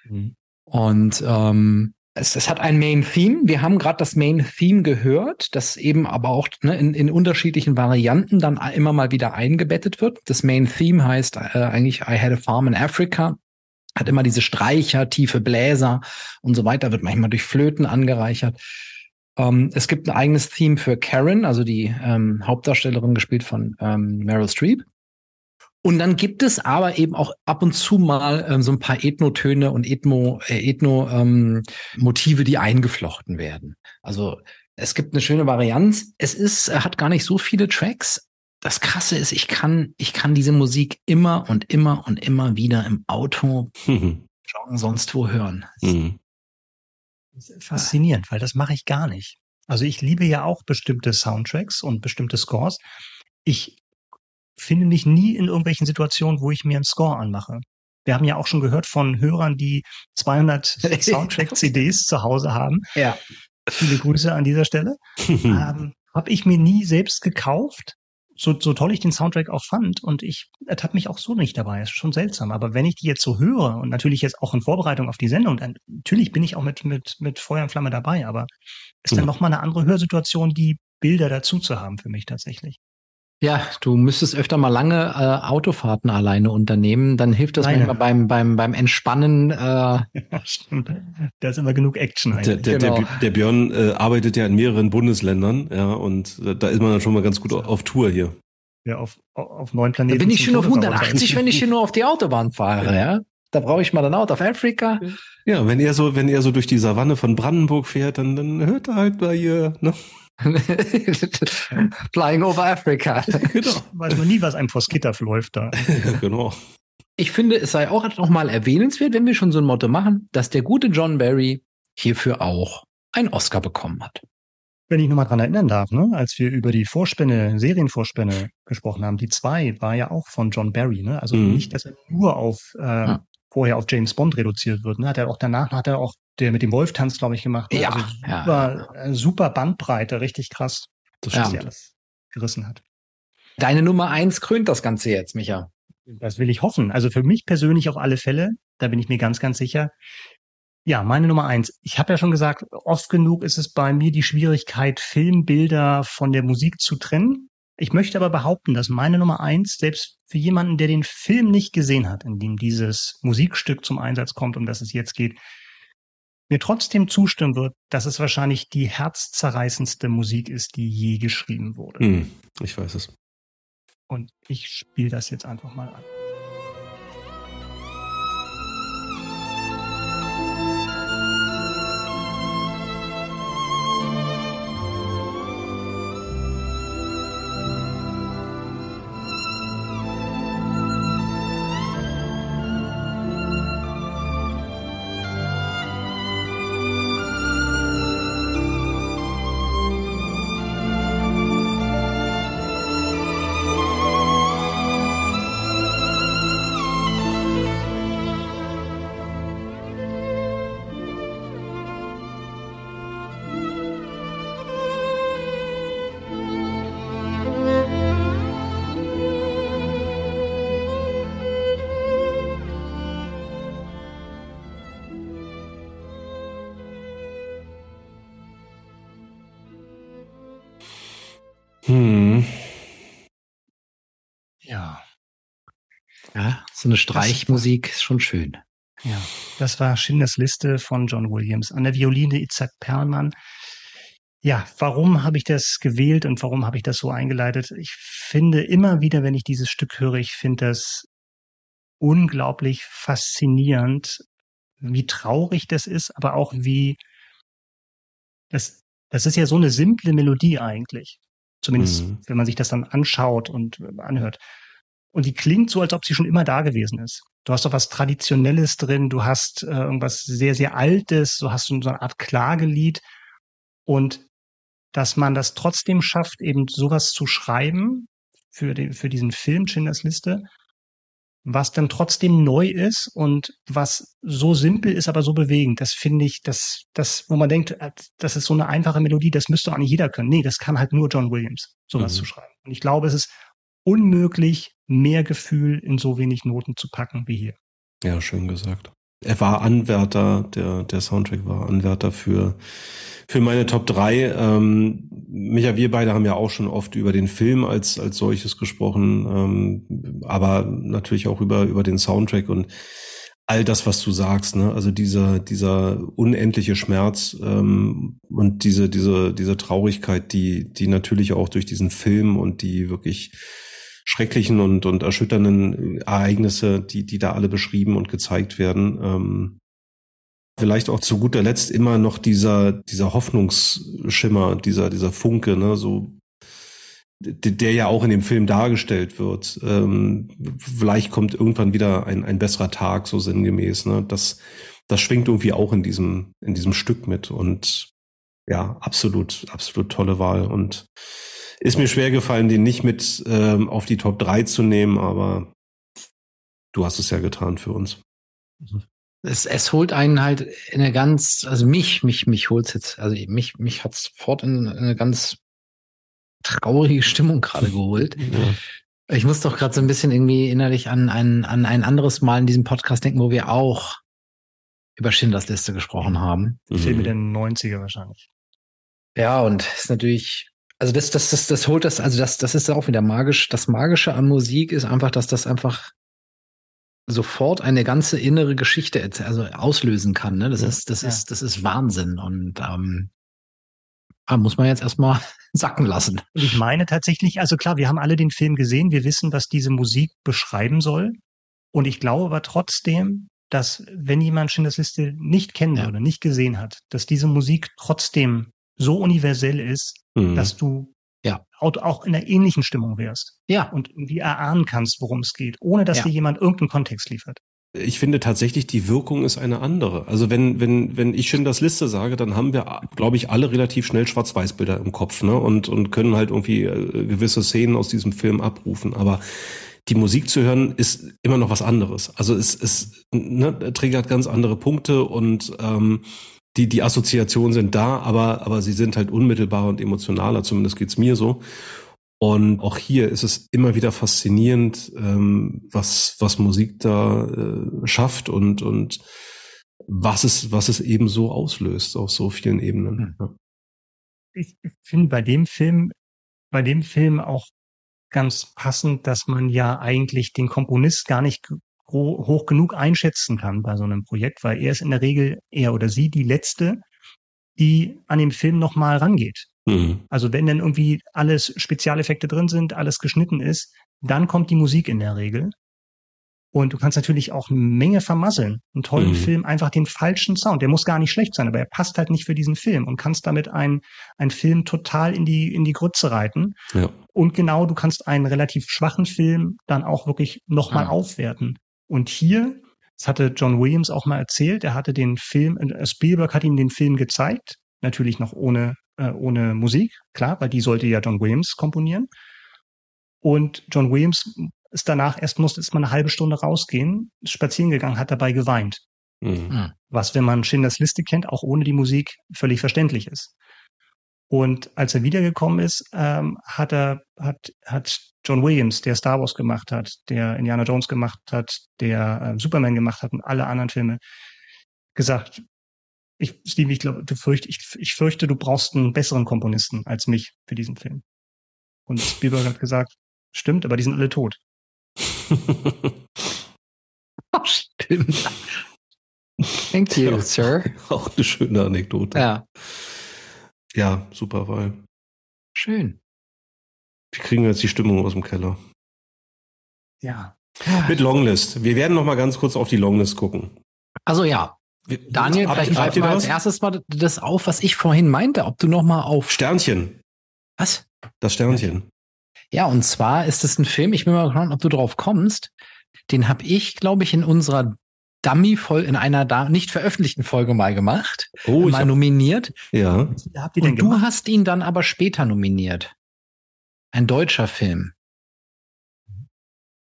[SPEAKER 2] Mhm. Und ähm, es, es hat ein Main Theme. Wir haben gerade das Main Theme gehört, das eben aber auch ne, in, in unterschiedlichen Varianten dann immer mal wieder eingebettet wird. Das Main Theme heißt äh, eigentlich I had a farm in Africa. Hat immer diese Streicher, tiefe Bläser und so weiter, wird manchmal durch Flöten angereichert. Ähm, es gibt ein eigenes Theme für Karen, also die ähm, Hauptdarstellerin gespielt von ähm, Meryl Streep. Und dann gibt es aber eben auch ab und zu mal ähm, so ein paar Ethnotöne und Ethno, äh, Ethno-Motive, ähm, die eingeflochten werden. Also es gibt eine schöne Varianz. Es ist, hat gar nicht so viele Tracks. Das Krasse ist, ich kann, ich kann diese Musik immer und immer und immer wieder im Auto, mhm. sonst wo hören. Mhm
[SPEAKER 3] faszinierend, weil das mache ich gar nicht. Also ich liebe ja auch bestimmte Soundtracks und bestimmte Scores. Ich finde mich nie in irgendwelchen Situationen, wo ich mir einen Score anmache. Wir haben ja auch schon gehört von Hörern, die 200 Soundtrack-CDs zu Hause haben.
[SPEAKER 2] Ja.
[SPEAKER 3] Viele Grüße an dieser Stelle. ähm, Habe ich mir nie selbst gekauft, so, so toll ich den Soundtrack auch fand und ich ertappe mich auch so nicht dabei. ist schon seltsam. Aber wenn ich die jetzt so höre und natürlich jetzt auch in Vorbereitung auf die Sendung, dann natürlich bin ich auch mit, mit, mit Feuer und Flamme dabei, aber ist dann mhm. nochmal eine andere Hörsituation, die Bilder dazu zu haben für mich tatsächlich.
[SPEAKER 2] Ja, du müsstest öfter mal lange äh, Autofahrten alleine unternehmen. Dann hilft das Nein. manchmal beim, beim, beim Entspannen. Äh ja,
[SPEAKER 3] stimmt. Da ist immer genug Action
[SPEAKER 1] eigentlich. Der, der, genau. der, der Björn äh, arbeitet ja in mehreren Bundesländern, ja, und da ist man dann schon mal ganz gut auf Tour hier.
[SPEAKER 3] Ja, auf, auf neuen Planeten.
[SPEAKER 2] Da bin ich schon auf 180, wenn ich hier nur auf die Autobahn fahre, ja. ja? Da brauche ich mal dann Out of Africa.
[SPEAKER 1] Ja, wenn er so, wenn er so durch die Savanne von Brandenburg fährt, dann, dann hört er halt mal hier, ne?
[SPEAKER 2] Flying over Africa.
[SPEAKER 3] genau. Weiß man nie, was einem vors Gitter läuft da.
[SPEAKER 1] genau.
[SPEAKER 2] Ich finde, es sei auch noch mal erwähnenswert, wenn wir schon so ein Motto machen, dass der gute John Barry hierfür auch einen Oscar bekommen hat.
[SPEAKER 3] Wenn ich nochmal dran erinnern darf, ne, als wir über die Vorspänne, Serienvorspänne gesprochen haben, die zwei war ja auch von John Barry, ne? Also mhm. nicht, dass er nur auf äh, ja. vorher auf James Bond reduziert wird. Ne? Hat er auch danach hat er auch der mit dem Wolf tanzt, glaube ich, gemacht.
[SPEAKER 2] Ne? Ja,
[SPEAKER 3] also super, ja. Äh, super Bandbreite, richtig krass.
[SPEAKER 2] Das was er alles gerissen hat. Deine Nummer eins krönt das Ganze jetzt, Micha.
[SPEAKER 3] Das will ich hoffen. Also für mich persönlich auf alle Fälle, da bin ich mir ganz, ganz sicher. Ja, meine Nummer eins. Ich habe ja schon gesagt, oft genug ist es bei mir die Schwierigkeit, Filmbilder von der Musik zu trennen. Ich möchte aber behaupten, dass meine Nummer eins, selbst für jemanden, der den Film nicht gesehen hat, in dem dieses Musikstück zum Einsatz kommt, um das es jetzt geht, mir trotzdem zustimmen wird, dass es wahrscheinlich die herzzerreißendste Musik ist, die je geschrieben wurde. Hm,
[SPEAKER 1] ich weiß es.
[SPEAKER 3] Und ich spiele das jetzt einfach mal an. Hm.
[SPEAKER 2] Ja. Ja, so eine Streichmusik ist schon schön.
[SPEAKER 3] Ja, das war Schindlers Liste von John Williams. An der Violine Itzhak Perlmann. Ja, warum habe ich das gewählt und warum habe ich das so eingeleitet? Ich finde immer wieder, wenn ich dieses Stück höre, ich finde das unglaublich faszinierend, wie traurig das ist, aber auch wie das, das ist ja so eine simple Melodie eigentlich. Zumindest, mhm. wenn man sich das dann anschaut und anhört. Und die klingt so, als ob sie schon immer da gewesen ist. Du hast doch was Traditionelles drin, du hast äh, irgendwas sehr, sehr Altes, du hast so eine Art Klagelied. Und dass man das trotzdem schafft, eben sowas zu schreiben für, den, für diesen Film Schindlers Liste, was dann trotzdem neu ist und was so simpel ist, aber so bewegend. Das finde ich, das, das, wo man denkt, äh, das ist so eine einfache Melodie, das müsste eigentlich jeder können. Nee, das kann halt nur John Williams, sowas mhm. zu schreiben. Und ich glaube, es ist unmöglich, mehr Gefühl in so wenig Noten zu packen wie hier.
[SPEAKER 1] Ja, schön gesagt. Er war Anwärter, der, der Soundtrack war Anwärter für, für meine Top 3. Ähm, Micha, wir beide haben ja auch schon oft über den Film als, als solches gesprochen, ähm, aber natürlich auch über, über den Soundtrack und all das, was du sagst, ne? Also dieser, dieser unendliche Schmerz ähm, und diese, diese, diese Traurigkeit, die, die natürlich auch durch diesen Film und die wirklich schrecklichen und, und erschütternden Ereignisse, die, die da alle beschrieben und gezeigt werden. Ähm, vielleicht auch zu guter Letzt immer noch dieser, dieser Hoffnungsschimmer, dieser, dieser Funke, ne, so, der ja auch in dem Film dargestellt wird. Ähm, vielleicht kommt irgendwann wieder ein, ein besserer Tag, so sinngemäß, ne, das, das schwingt irgendwie auch in diesem, in diesem Stück mit und ja, absolut, absolut tolle Wahl und ist mir schwer gefallen, den nicht mit ähm, auf die Top 3 zu nehmen, aber du hast es ja getan für uns.
[SPEAKER 2] Es, es holt einen halt in eine ganz, also mich, mich, mich holt's jetzt, also mich, mich hat's sofort in eine ganz traurige Stimmung gerade geholt. Ja. Ich muss doch gerade so ein bisschen irgendwie innerlich an ein, an ein anderes Mal in diesem Podcast denken, wo wir auch über Schindlers Liste gesprochen haben.
[SPEAKER 3] Filme mhm. der 90er wahrscheinlich.
[SPEAKER 2] Ja, und ist natürlich also das, das, das, das holt das, also das, das ist auch wieder magisch. Das Magische an Musik ist einfach, dass das einfach sofort eine ganze innere Geschichte also auslösen kann. Ne? Das ja, ist, das ja. ist, das ist Wahnsinn. Und ähm, ah, muss man jetzt erstmal sacken lassen.
[SPEAKER 3] Ich meine tatsächlich, also klar, wir haben alle den Film gesehen, wir wissen, was diese Musik beschreiben soll. Und ich glaube aber trotzdem, dass wenn jemand Schindlers Liste nicht kennen ja. würde, nicht gesehen hat, dass diese Musik trotzdem so universell ist, mhm. dass du ja. auch in einer ähnlichen Stimmung wärst. Ja. Und irgendwie erahnen kannst, worum es geht, ohne dass ja. dir jemand irgendeinen Kontext liefert.
[SPEAKER 1] Ich finde tatsächlich, die Wirkung ist eine andere. Also wenn, wenn, wenn ich Schindlers Liste sage, dann haben wir, glaube ich, alle relativ schnell Schwarz-Weiß-Bilder im Kopf, ne? Und, und können halt irgendwie äh, gewisse Szenen aus diesem Film abrufen. Aber die Musik zu hören ist immer noch was anderes. Also es, es ne, triggert ganz andere Punkte und ähm, die, die Assoziationen sind da, aber, aber sie sind halt unmittelbarer und emotionaler, zumindest geht's mir so. Und auch hier ist es immer wieder faszinierend, ähm, was, was Musik da äh, schafft und, und was es, was es eben so auslöst auf so vielen Ebenen. Hm. Ja.
[SPEAKER 3] Ich finde bei dem Film, bei dem Film auch ganz passend, dass man ja eigentlich den Komponist gar nicht hoch genug einschätzen kann bei so einem Projekt, weil er ist in der Regel, er oder sie, die Letzte, die an den Film nochmal rangeht. Mhm. Also wenn dann irgendwie alles Spezialeffekte drin sind, alles geschnitten ist, dann kommt die Musik in der Regel. Und du kannst natürlich auch eine Menge vermasseln. Einen tollen mhm. Film, einfach den falschen Sound. Der muss gar nicht schlecht sein, aber er passt halt nicht für diesen Film und kannst damit einen, einen Film total in die, in die Grütze reiten. Ja. Und genau, du kannst einen relativ schwachen Film dann auch wirklich nochmal ja. aufwerten. Und hier, das hatte John Williams auch mal erzählt, er hatte den Film, äh, Spielberg hat ihm den Film gezeigt, natürlich noch ohne, äh, ohne Musik, klar, weil die sollte ja John Williams komponieren. Und John Williams ist danach erst musste erst mal eine halbe Stunde rausgehen, spazieren gegangen, hat dabei geweint. Mhm. Hm. Was, wenn man Schindlers Liste kennt, auch ohne die Musik völlig verständlich ist. Und als er wiedergekommen ist, ähm, hat er, hat, hat John Williams, der Star Wars gemacht hat, der Indiana Jones gemacht hat, der äh, Superman gemacht hat und alle anderen Filme, gesagt, ich, Steve, ich glaube, du fürcht, ich, ich fürchte, du brauchst einen besseren Komponisten als mich für diesen Film. Und Spielberg hat gesagt, stimmt, aber die sind alle tot.
[SPEAKER 2] oh, stimmt. Thank you, ja, sir.
[SPEAKER 1] Auch eine schöne Anekdote.
[SPEAKER 2] Ja.
[SPEAKER 1] Ja, super Wahl.
[SPEAKER 2] Schön.
[SPEAKER 1] Wir kriegen jetzt die Stimmung aus dem Keller.
[SPEAKER 2] Ja.
[SPEAKER 1] Mit Longlist. Wir werden noch mal ganz kurz auf die Longlist gucken.
[SPEAKER 2] Also ja. Daniel, Hab, vielleicht greifen wir als erstes mal das auf, was ich vorhin meinte, ob du noch mal auf
[SPEAKER 1] Sternchen.
[SPEAKER 2] Was?
[SPEAKER 1] Das Sternchen.
[SPEAKER 2] Ja, und zwar ist es ein Film, ich bin mal gespannt, ob du drauf kommst. Den habe ich, glaube ich, in unserer Dummy voll in einer da nicht veröffentlichten Folge mal gemacht, oh, mal hab, nominiert.
[SPEAKER 1] Ja.
[SPEAKER 2] Habt ihr denn und du hast ihn dann aber später nominiert. Ein deutscher Film,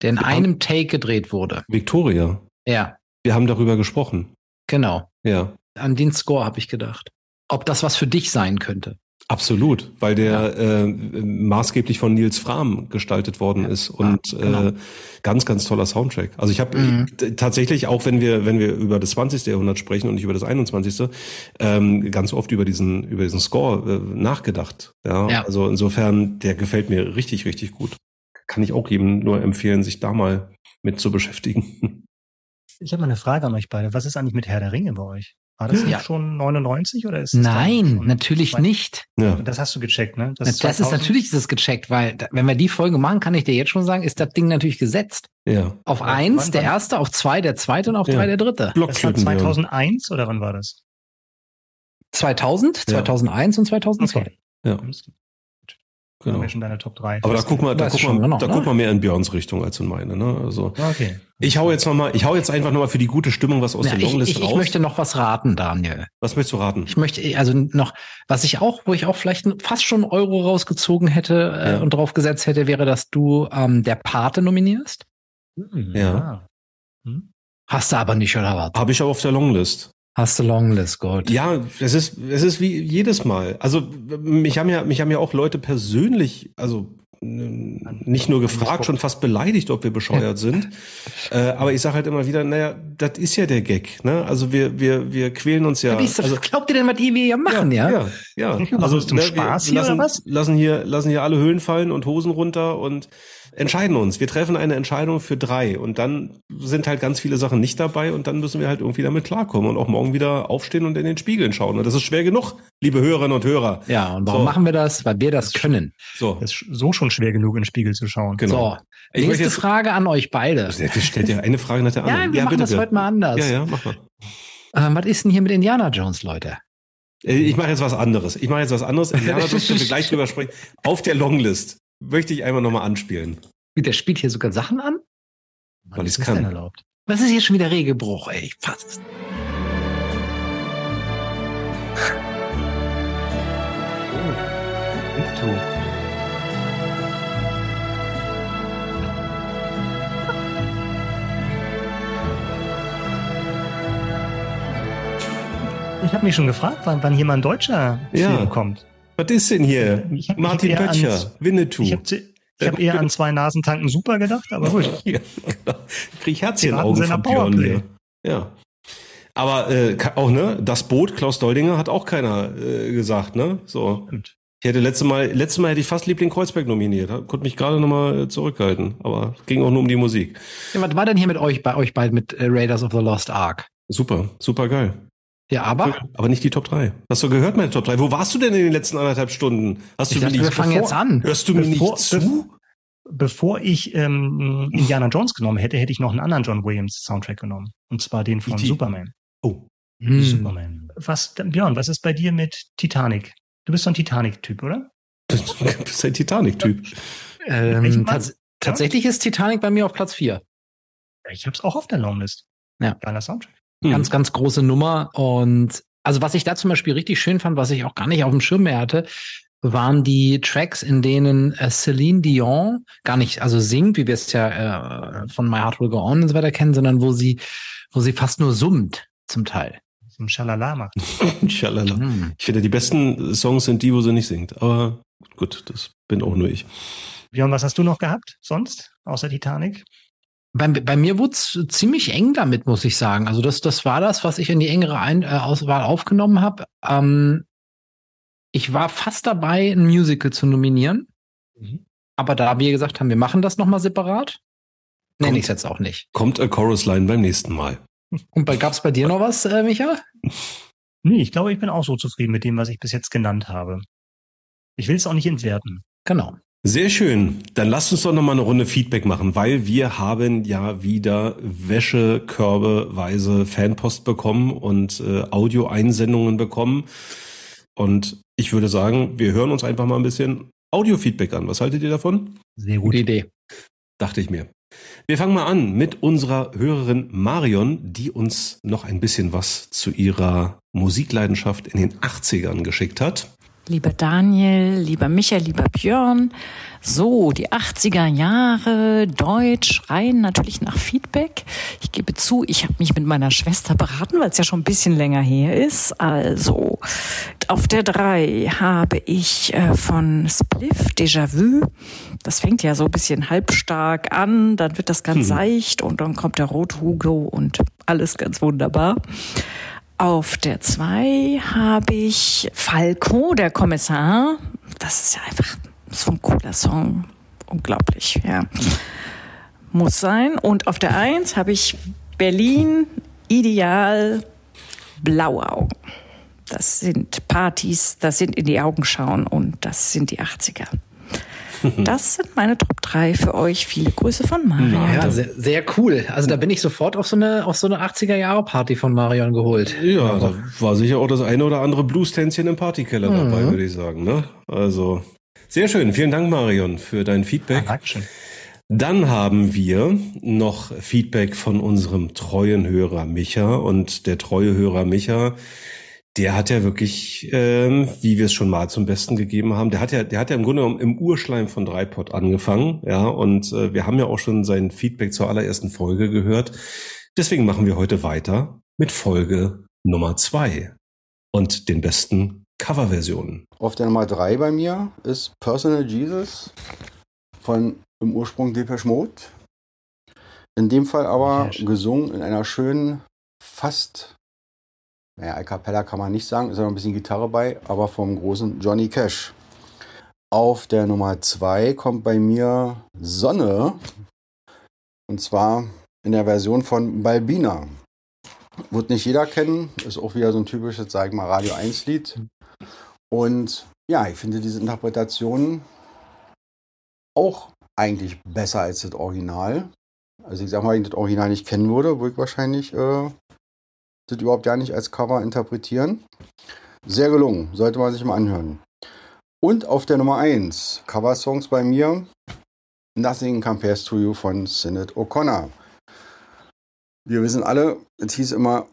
[SPEAKER 2] der in Wir einem Take gedreht wurde.
[SPEAKER 1] Victoria.
[SPEAKER 2] Ja.
[SPEAKER 1] Wir haben darüber gesprochen.
[SPEAKER 2] Genau.
[SPEAKER 1] Ja.
[SPEAKER 2] An den Score habe ich gedacht. Ob das was für dich sein könnte.
[SPEAKER 1] Absolut, weil der ja. äh, maßgeblich von Nils Fram gestaltet worden ist und ja, genau. äh, ganz, ganz toller Soundtrack. Also ich habe mhm. tatsächlich, auch wenn wir, wenn wir über das 20. Jahrhundert sprechen und nicht über das 21., ähm, ganz oft über diesen, über diesen Score äh, nachgedacht. Ja? ja, also insofern, der gefällt mir richtig, richtig gut. Kann ich auch jedem nur empfehlen, sich da mal mit zu beschäftigen.
[SPEAKER 3] Ich habe mal eine Frage an euch beide. Was ist eigentlich mit Herr der Ringe bei euch? War das ja. schon 99 oder ist
[SPEAKER 2] es Nein, natürlich zwei? nicht.
[SPEAKER 3] Ja. Das hast du gecheckt, ne?
[SPEAKER 2] Das, ist, das ist natürlich ist es gecheckt, weil wenn wir die Folge machen, kann ich dir jetzt schon sagen, ist das Ding natürlich gesetzt.
[SPEAKER 1] Ja.
[SPEAKER 2] Auf ja, eins wann, der erste, auf zwei der zweite und auf ja. drei der dritte.
[SPEAKER 3] Das war 2001 oder wann war das?
[SPEAKER 2] 2000, 2001 und 2002.
[SPEAKER 1] Okay. Ja.
[SPEAKER 3] Genau. Haben schon deine Top 3.
[SPEAKER 1] Aber da guck mal, da guck mal, genau, da ne? guck mal mehr in Björns Richtung als in meine, ne? Also.
[SPEAKER 3] Okay.
[SPEAKER 1] Ich hau jetzt noch mal, ich hau jetzt einfach noch mal für die gute Stimmung was aus ja, der Longlist
[SPEAKER 2] ich, ich, raus. Ich möchte noch was raten, Daniel.
[SPEAKER 1] Was möchtest du raten?
[SPEAKER 2] Ich möchte, also noch, was ich auch, wo ich auch vielleicht fast schon Euro rausgezogen hätte äh, ja. und drauf gesetzt hätte, wäre, dass du ähm, der Pate nominierst.
[SPEAKER 1] Hm, ja.
[SPEAKER 2] Hm? Hast du aber nicht, oder was?
[SPEAKER 1] Habe ich aber auf der Longlist.
[SPEAKER 2] Hast du Longlist, gut.
[SPEAKER 1] Ja, es ist, es ist wie jedes Mal. Also mich haben ja, mich haben ja auch Leute persönlich, also nicht nur gefragt, schon fast beleidigt, ob wir bescheuert sind. Äh, aber ich sage halt immer wieder, naja, das ist ja der Gag. Ne? Also wir, wir, wir quälen uns ja.
[SPEAKER 2] Wie also, glaubt ihr denn, was die wir hier machen, ja?
[SPEAKER 1] Ja, ja. ja.
[SPEAKER 3] Also zum ne, Spaß hier
[SPEAKER 1] lassen,
[SPEAKER 3] oder was?
[SPEAKER 1] Lassen hier, lassen hier alle Höhlen fallen und Hosen runter und entscheiden uns. Wir treffen eine Entscheidung für drei und dann sind halt ganz viele Sachen nicht dabei und dann müssen wir halt irgendwie damit klarkommen und auch morgen wieder aufstehen und in den Spiegeln schauen. Und das ist schwer genug, liebe Hörerinnen und Hörer.
[SPEAKER 2] Ja, und warum so. machen wir das? Weil wir das können.
[SPEAKER 3] So. Es ist so schon schwer genug, in den Spiegel zu schauen.
[SPEAKER 2] Genau. So. Ich Nächste jetzt, Frage an euch beide.
[SPEAKER 1] Wir stellen dir eine Frage nach der anderen.
[SPEAKER 2] Ja, wir ja, machen bitte, das bitte. heute mal anders.
[SPEAKER 1] Ja, ja, mach mal.
[SPEAKER 2] Ähm, was ist denn hier mit Indiana Jones, Leute?
[SPEAKER 1] Äh, ich mache jetzt was anderes. Ich mache jetzt was anderes. Indiana Jones können wir gleich drüber sprechen. Auf der Longlist möchte ich einmal nochmal anspielen.
[SPEAKER 2] Der spielt hier sogar Sachen an?
[SPEAKER 1] Weil ich es kann.
[SPEAKER 2] Erlaubt? Was ist hier schon wieder Regelbruch, ey? Fast.
[SPEAKER 3] Oh, Ich habe mich schon gefragt, wann, wann hier mal ein deutscher
[SPEAKER 1] ja. Film kommt. Was ist denn hier? Martin Böttcher, Winnetou.
[SPEAKER 3] Ich habe ich habe eher an zwei Nasentanken super gedacht, aber gut. ja,
[SPEAKER 1] genau. Ich krieg Herzchenaugen von Björn hier. Ja. Aber äh, auch, ne, das Boot, Klaus Doldinger, hat auch keiner äh, gesagt, ne? So. Stimmt. Ich hätte letzte Mal, letzte Mal hätte ich fast Liebling Kreuzberg nominiert. Konnte mich gerade nochmal äh, zurückhalten. Aber ging auch nur um die Musik.
[SPEAKER 2] Ja, was war denn hier mit euch, bei euch beiden mit äh, Raiders of the Lost Ark?
[SPEAKER 1] Super, super geil.
[SPEAKER 2] Ja, aber?
[SPEAKER 1] Aber nicht die Top 3. Hast du gehört, meine Top 3? Wo warst du denn in den letzten anderthalb Stunden? Hast
[SPEAKER 2] ich
[SPEAKER 1] du
[SPEAKER 2] dachte, wir fangen bevor, jetzt an.
[SPEAKER 1] Hörst du mir bevor, nicht zu?
[SPEAKER 3] Bevor ich ähm, Indiana Jones genommen hätte, hätte ich noch einen anderen John Williams Soundtrack genommen. Und zwar den von Superman.
[SPEAKER 1] Oh.
[SPEAKER 3] Hm. Superman. Was, Björn, was ist bei dir mit Titanic? Du bist so ein Titanic-Typ, oder?
[SPEAKER 1] du bist ein Titanic-Typ.
[SPEAKER 2] Ähm, tats tatsächlich ist Titanic bei mir auf Platz 4.
[SPEAKER 3] Ich hab's auch auf der Longlist.
[SPEAKER 2] Ja.
[SPEAKER 3] Geiler Soundtrack.
[SPEAKER 2] Hm. Ganz, ganz große Nummer. Und also was ich da zum Beispiel richtig schön fand, was ich auch gar nicht auf dem Schirm mehr hatte, waren die Tracks, in denen äh, Celine Dion gar nicht also singt, wie wir es ja äh, von My Heart Will Go On und so weiter kennen, sondern wo sie, wo sie fast nur summt zum Teil.
[SPEAKER 3] Zum Schalala macht.
[SPEAKER 1] Schalala. Hm. Ich finde, die besten Songs sind die, wo sie nicht singt. Aber gut, das bin auch nur ich.
[SPEAKER 3] Björn, was hast du noch gehabt sonst, außer Titanic?
[SPEAKER 2] Bei, bei mir wurde es ziemlich eng damit, muss ich sagen. Also das, das war das, was ich in die engere Ein äh, Auswahl aufgenommen habe. Ähm, ich war fast dabei, ein Musical zu nominieren. Mhm. Aber da wir gesagt haben, wir machen das nochmal separat, Nenne ich es jetzt auch nicht.
[SPEAKER 1] Kommt a Chorus Line beim nächsten Mal.
[SPEAKER 2] Und gab es bei dir noch was, äh, Micha?
[SPEAKER 3] Nee, ich glaube, ich bin auch so zufrieden mit dem, was ich bis jetzt genannt habe. Ich will es auch nicht entwerten.
[SPEAKER 2] Genau.
[SPEAKER 1] Sehr schön. Dann lasst uns doch noch mal eine Runde Feedback machen, weil wir haben ja wieder Wäschekörbeweise Fanpost bekommen und äh, Audioeinsendungen bekommen. Und ich würde sagen, wir hören uns einfach mal ein bisschen Audio-Feedback an. Was haltet ihr davon?
[SPEAKER 2] Sehr gute Idee.
[SPEAKER 1] Dachte ich mir. Wir fangen mal an mit unserer Hörerin Marion, die uns noch ein bisschen was zu ihrer Musikleidenschaft in den 80ern geschickt hat.
[SPEAKER 4] Lieber Daniel, lieber Michael, lieber Björn. So, die 80er Jahre, Deutsch, rein natürlich nach Feedback. Ich gebe zu, ich habe mich mit meiner Schwester beraten, weil es ja schon ein bisschen länger her ist. Also, auf der 3 habe ich äh, von Spliff Déjà-vu. Das fängt ja so ein bisschen halbstark an, dann wird das ganz hm. seicht und dann kommt der Rot Hugo und alles ganz wunderbar. Auf der 2 habe ich Falco, der Kommissar. Das ist ja einfach so ein cooler Song. Unglaublich, ja. Muss sein. Und auf der 1 habe ich Berlin, Ideal, blaue Augen. Das sind Partys, das sind in die Augen schauen und das sind die 80er. Das sind meine Top 3 für euch. Viele Grüße von Marion.
[SPEAKER 2] Ja, sehr, sehr, cool. Also da bin ich sofort auf so eine, auf so eine 80er-Jahre-Party von Marion geholt.
[SPEAKER 1] Ja, da war sicher auch das eine oder andere Blues-Tänzchen im Partykeller mhm. dabei, würde ich sagen. Ne? Also sehr schön. Vielen Dank, Marion, für dein Feedback. Ja, Dankeschön. Dann haben wir noch Feedback von unserem treuen Hörer Micha und der treue Hörer Micha der hat ja wirklich, ähm, wie wir es schon mal zum Besten gegeben haben, der hat ja, der hat ja im Grunde genommen im Urschleim von Dreipod angefangen, ja, und äh, wir haben ja auch schon sein Feedback zur allerersten Folge gehört. Deswegen machen wir heute weiter mit Folge Nummer zwei und den besten Coverversionen.
[SPEAKER 5] Auf der Nummer drei bei mir ist Personal Jesus von im Ursprung Depeche Mode. In dem Fall aber gesungen in einer schönen, fast naja, A Cappella kann man nicht sagen, ist ja noch ein bisschen Gitarre bei, aber vom großen Johnny Cash. Auf der Nummer 2 kommt bei mir Sonne. Und zwar in der Version von Balbina. Wird nicht jeder kennen, ist auch wieder so ein typisches, sag ich mal, Radio 1 Lied. Und ja, ich finde diese Interpretation auch eigentlich besser als das Original. Also ich sag mal, wenn ich das Original nicht kennen würde, würde ich wahrscheinlich äh, das überhaupt gar nicht als Cover interpretieren. Sehr gelungen, sollte man sich mal anhören. Und auf der Nummer 1, Cover-Songs bei mir, Nothing Compares to You von Sinead O'Connor. Wir wissen alle, es hieß immer,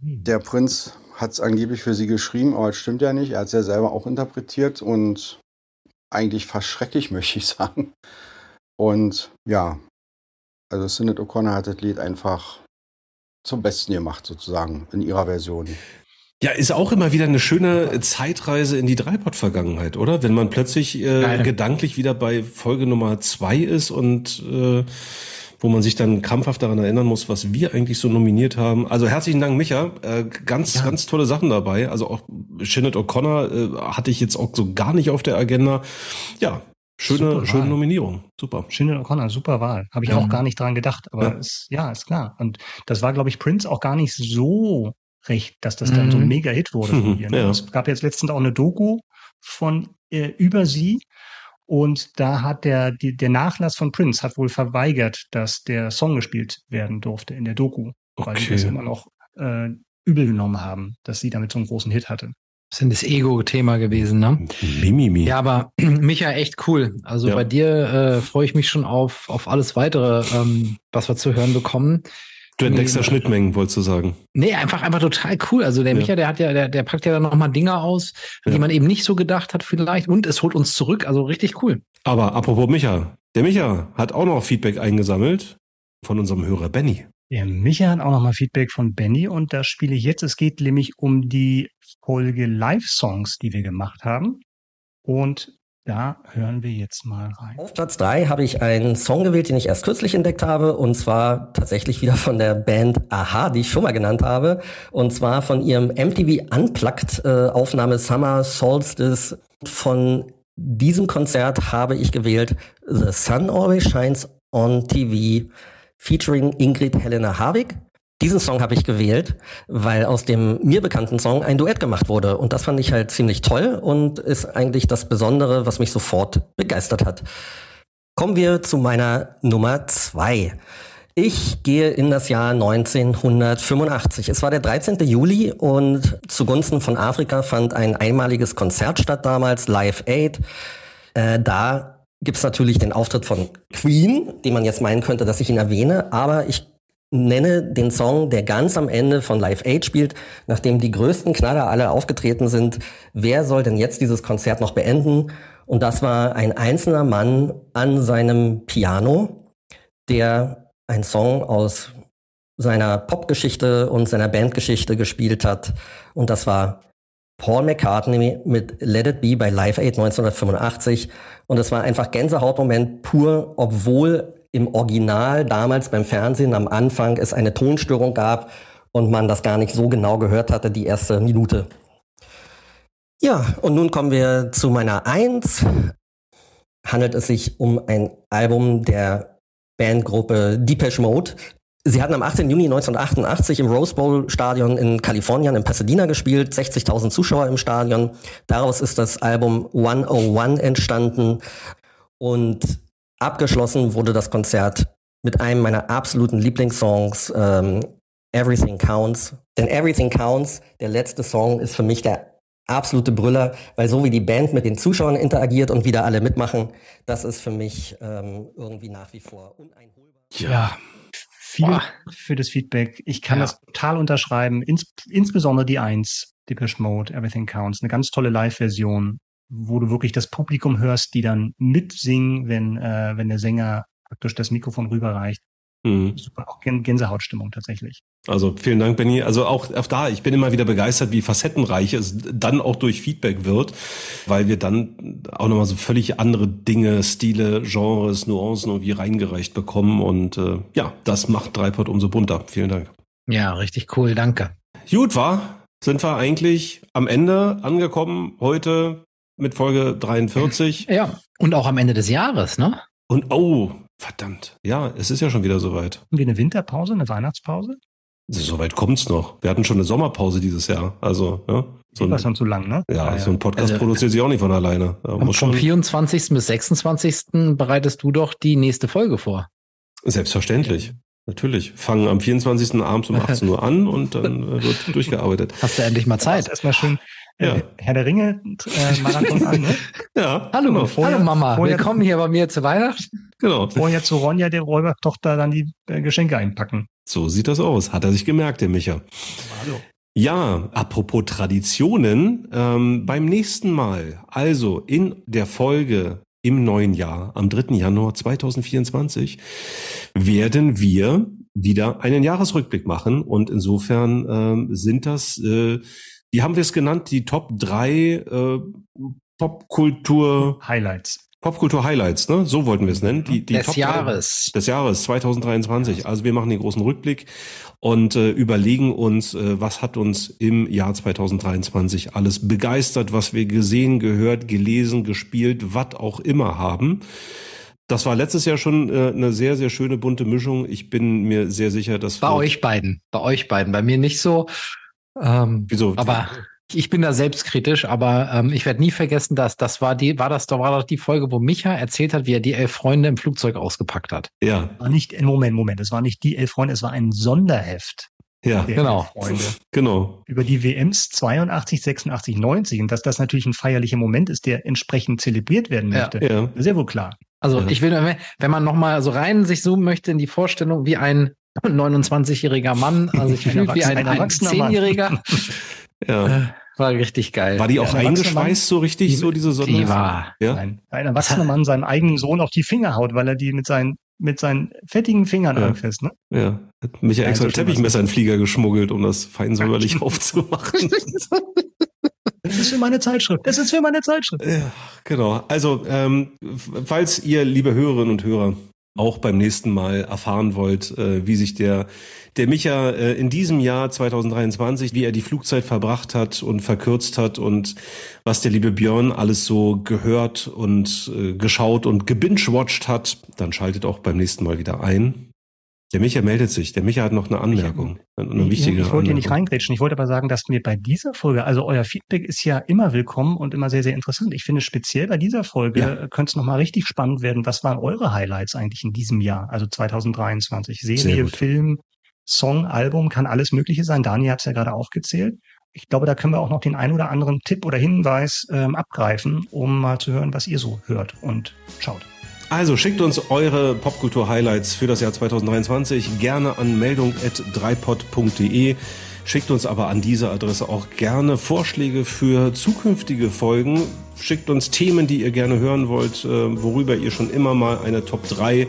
[SPEAKER 5] der Prinz hat es angeblich für sie geschrieben, aber es stimmt ja nicht. Er hat es ja selber auch interpretiert und eigentlich fast schrecklich, möchte ich sagen. Und ja, also Sinead O'Connor hat das Lied einfach zum Besten gemacht, sozusagen, in ihrer Version.
[SPEAKER 1] Ja, ist auch immer wieder eine schöne Zeitreise in die Dreipod-Vergangenheit, oder? Wenn man plötzlich äh, gedanklich wieder bei Folge Nummer zwei ist und äh, wo man sich dann krampfhaft daran erinnern muss, was wir eigentlich so nominiert haben. Also herzlichen Dank, Micha. Äh, ganz, ja. ganz tolle Sachen dabei. Also auch Shannon O'Connor äh, hatte ich jetzt auch so gar nicht auf der Agenda. Ja, Schöne, schöne Nominierung. Super.
[SPEAKER 3] Schöne O'Connor, super Wahl. Habe ich ja. auch gar nicht dran gedacht. Aber ja. Ist, ja, ist klar. Und das war, glaube ich, Prince auch gar nicht so recht, dass das dann mhm. so ein Mega-Hit wurde von mhm. ihr. Ne? Ja. Es gab jetzt letztens auch eine Doku von äh, über sie. Und da hat der, die, der Nachlass von Prince hat wohl verweigert, dass der Song gespielt werden durfte in der Doku. Okay. Weil die das immer noch äh, übel genommen haben, dass sie damit so einen großen Hit hatte.
[SPEAKER 2] Ist das Ego-Thema gewesen, ne?
[SPEAKER 1] Mimimi.
[SPEAKER 2] Ja, aber Micha, echt cool. Also ja. bei dir äh, freue ich mich schon auf, auf alles weitere, ähm, was wir zu hören bekommen.
[SPEAKER 1] Du entdeckst ja Schnittmengen, wolltest du sagen.
[SPEAKER 2] Nee, einfach, einfach total cool. Also der ja. Micha, der hat ja, der, der packt ja dann nochmal Dinge aus, ja. die man eben nicht so gedacht hat vielleicht. Und es holt uns zurück. Also richtig cool.
[SPEAKER 1] Aber apropos Micha. Der Micha hat auch noch Feedback eingesammelt von unserem Hörer Benny.
[SPEAKER 3] Ja, Micha hat auch nochmal Feedback von Benny und da spiele ich jetzt. Es geht nämlich um die Folge Live-Songs, die wir gemacht haben. Und da hören wir jetzt mal rein.
[SPEAKER 6] Auf Platz drei habe ich einen Song gewählt, den ich erst kürzlich entdeckt habe, und zwar tatsächlich wieder von der Band Aha, die ich schon mal genannt habe, und zwar von ihrem MTV Unplugged äh, Aufnahme Summer Solstice. Von diesem Konzert habe ich gewählt The Sun Always Shines on TV featuring Ingrid Helena Harvig. Diesen Song habe ich gewählt, weil aus dem mir bekannten Song ein Duett gemacht wurde. Und das fand ich halt ziemlich toll und ist eigentlich das Besondere, was mich sofort begeistert hat. Kommen wir zu meiner Nummer zwei. Ich gehe in das Jahr 1985. Es war der 13. Juli und zugunsten von Afrika fand ein einmaliges Konzert statt damals, Live Aid. Äh, da gibt's natürlich den Auftritt von Queen, den man jetzt meinen könnte, dass ich ihn erwähne, aber ich nenne den Song, der ganz am Ende von Live Aid spielt, nachdem die größten Knaller alle aufgetreten sind. Wer soll denn jetzt dieses Konzert noch beenden? Und das war ein einzelner Mann an seinem Piano, der einen Song aus seiner Popgeschichte und seiner Bandgeschichte gespielt hat. Und das war Paul McCartney mit Let It Be bei Live Aid 1985. Und es war einfach Gänsehautmoment pur, obwohl im Original damals beim Fernsehen am Anfang es eine Tonstörung gab und man das gar nicht so genau gehört hatte, die erste Minute. Ja, und nun kommen wir zu meiner Eins. Handelt es sich um ein Album der Bandgruppe Depeche Mode. Sie hatten am 18. Juni 1988 im Rose Bowl Stadion in Kalifornien in Pasadena gespielt, 60.000 Zuschauer im Stadion. Daraus ist das Album 101 entstanden und Abgeschlossen wurde das Konzert mit einem meiner absoluten Lieblingssongs, ähm, Everything Counts. Denn Everything Counts, der letzte Song, ist für mich der absolute Brüller, weil so wie die Band mit den Zuschauern interagiert und wieder alle mitmachen, das ist für mich ähm, irgendwie nach wie vor uneinholbar.
[SPEAKER 3] Ja. Vielen Dank für das Feedback. Ich kann ja. das total unterschreiben. Ins, insbesondere die Eins, Depeche Mode, Everything Counts. Eine ganz tolle Live-Version wo du wirklich das Publikum hörst, die dann mitsingen, wenn, äh, wenn der Sänger praktisch das Mikrofon rüberreicht. Mhm. Super, auch Gänsehautstimmung tatsächlich.
[SPEAKER 1] Also vielen Dank, Benny. Also auch, auch da, ich bin immer wieder begeistert, wie facettenreich es dann auch durch Feedback wird, weil wir dann auch nochmal so völlig andere Dinge, Stile, Genres, Nuancen irgendwie reingereicht bekommen. Und äh, ja, das macht Dreipod umso bunter. Vielen Dank.
[SPEAKER 2] Ja, richtig cool, danke.
[SPEAKER 1] Gut, war, sind wir eigentlich am Ende angekommen heute mit Folge 43.
[SPEAKER 2] Ja, und auch am Ende des Jahres, ne?
[SPEAKER 1] Und oh, verdammt. Ja, es ist ja schon wieder soweit.
[SPEAKER 3] Haben wir eine Winterpause, eine Weihnachtspause?
[SPEAKER 1] Soweit kommt's noch. Wir hatten schon eine Sommerpause dieses Jahr. Also, ja.
[SPEAKER 3] So ein, war schon zu lang, ne?
[SPEAKER 1] Ja, ja so ein Podcast also, produziert sich auch nicht von alleine.
[SPEAKER 2] Vom schon 24. bis 26. bereitest du doch die nächste Folge vor.
[SPEAKER 1] Selbstverständlich. Natürlich. Fangen am 24. abends um 18 Uhr an und dann äh, wird durchgearbeitet.
[SPEAKER 2] Hast du endlich mal Zeit?
[SPEAKER 3] Erstmal schön ja. Herr der Ringe äh, Marathon an, ne?
[SPEAKER 2] ja. Hallo, genau. vorher, hallo Mama. Vorher, Willkommen hier bei mir zu Weihnachten.
[SPEAKER 3] Genau. Vorher zu Ronja, der Räubertochter, dann die äh, Geschenke einpacken.
[SPEAKER 1] So sieht das aus. Hat er sich gemerkt, der Micha. Hallo. Ja, apropos Traditionen, ähm, beim nächsten Mal, also in der Folge im neuen Jahr, am 3. Januar 2024, werden wir wieder einen Jahresrückblick machen. Und insofern ähm, sind das äh, wie haben wir es genannt? Die Top 3 äh, Popkultur
[SPEAKER 3] Highlights.
[SPEAKER 1] Popkultur Highlights, ne? So wollten wir es nennen. Die, die
[SPEAKER 2] des
[SPEAKER 1] Top
[SPEAKER 2] Jahres.
[SPEAKER 1] 3 des Jahres 2023. Also wir machen den großen Rückblick und äh, überlegen uns, äh, was hat uns im Jahr 2023 alles begeistert, was wir gesehen, gehört, gelesen, gespielt, was auch immer haben. Das war letztes Jahr schon äh, eine sehr, sehr schöne bunte Mischung. Ich bin mir sehr sicher, dass
[SPEAKER 2] bei euch beiden, bei euch beiden, bei mir nicht so. Ähm, Wieso? Aber ich bin da selbstkritisch, aber ähm, ich werde nie vergessen, dass das war die, war das, da war doch die Folge, wo Micha erzählt hat, wie er die elf Freunde im Flugzeug ausgepackt hat.
[SPEAKER 3] Ja. War nicht, Moment, Moment, es war nicht die elf Freunde, es war ein Sonderheft.
[SPEAKER 1] Ja,
[SPEAKER 2] genau.
[SPEAKER 3] Freunde.
[SPEAKER 1] Genau.
[SPEAKER 3] Über die WMs 82, 86, 90 und dass das natürlich ein feierlicher Moment ist, der entsprechend zelebriert werden möchte. Ja. ja. Sehr wohl klar.
[SPEAKER 2] Also ja. ich will, wenn man nochmal so rein sich zoomen möchte in die Vorstellung, wie ein 29-jähriger Mann, also ich fühle wie ein, ein 10-jähriger. ja. Äh, war richtig geil.
[SPEAKER 1] War die auch ja, eingeschweißt so richtig, die, so diese Sonne?
[SPEAKER 2] Die war.
[SPEAKER 3] Ja? Ein, ein erwachsener Mann seinen eigenen Sohn auf die Finger haut, weil er die mit seinen mit seinen fettigen Fingern ja. anfasst, ne?
[SPEAKER 1] Ja. Hat mich ja extra ein Teppichmesser in den Flieger geschmuggelt, um das fein säuberlich aufzumachen.
[SPEAKER 3] Das ist für meine Zeitschrift. Das ist für meine Zeitschrift.
[SPEAKER 1] Ja, genau. Also, ähm, falls ihr, liebe Hörerinnen und Hörer, auch beim nächsten Mal erfahren wollt, äh, wie sich der, der Micha äh, in diesem Jahr 2023, wie er die Flugzeit verbracht hat und verkürzt hat und was der liebe Björn alles so gehört und äh, geschaut und gebingewatcht hat, dann schaltet auch beim nächsten Mal wieder ein. Der Micha meldet sich. Der Micha hat noch eine Anmerkung.
[SPEAKER 3] Eine wichtige ich wollte hier nicht reingrätschen. Ich wollte aber sagen, dass mir bei dieser Folge, also euer Feedback ist ja immer willkommen und immer sehr, sehr interessant. Ich finde speziell bei dieser Folge ja. könnte es nochmal richtig spannend werden. Was waren eure Highlights eigentlich in diesem Jahr, also 2023? Serie, Film, Song, Album, kann alles Mögliche sein. Dani hat es ja gerade aufgezählt. Ich glaube, da können wir auch noch den ein oder anderen Tipp oder Hinweis ähm, abgreifen, um mal zu hören, was ihr so hört und schaut.
[SPEAKER 1] Also schickt uns eure Popkultur-Highlights für das Jahr 2023 gerne an meldung.dreipod.de. Schickt uns aber an diese Adresse auch gerne Vorschläge für zukünftige Folgen. Schickt uns Themen, die ihr gerne hören wollt, äh, worüber ihr schon immer mal eine Top 3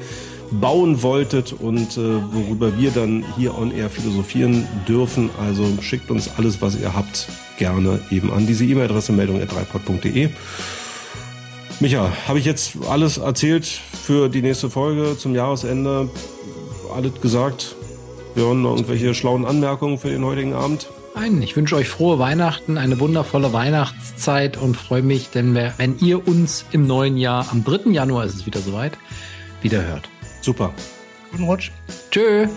[SPEAKER 1] bauen wolltet und äh, worüber wir dann hier on air philosophieren dürfen. Also schickt uns alles, was ihr habt, gerne eben an diese E-Mail-Adresse meldung.dreipod.de. Micha, habe ich jetzt alles erzählt für die nächste Folge zum Jahresende? Alles gesagt? Björn, noch irgendwelche schlauen Anmerkungen für den heutigen Abend?
[SPEAKER 2] Nein, ich wünsche euch frohe Weihnachten, eine wundervolle Weihnachtszeit und freue mich, denn wenn ihr uns im neuen Jahr, am 3. Januar ist es wieder soweit, wieder hört.
[SPEAKER 1] Super.
[SPEAKER 3] Guten Rutsch.
[SPEAKER 2] Tschö.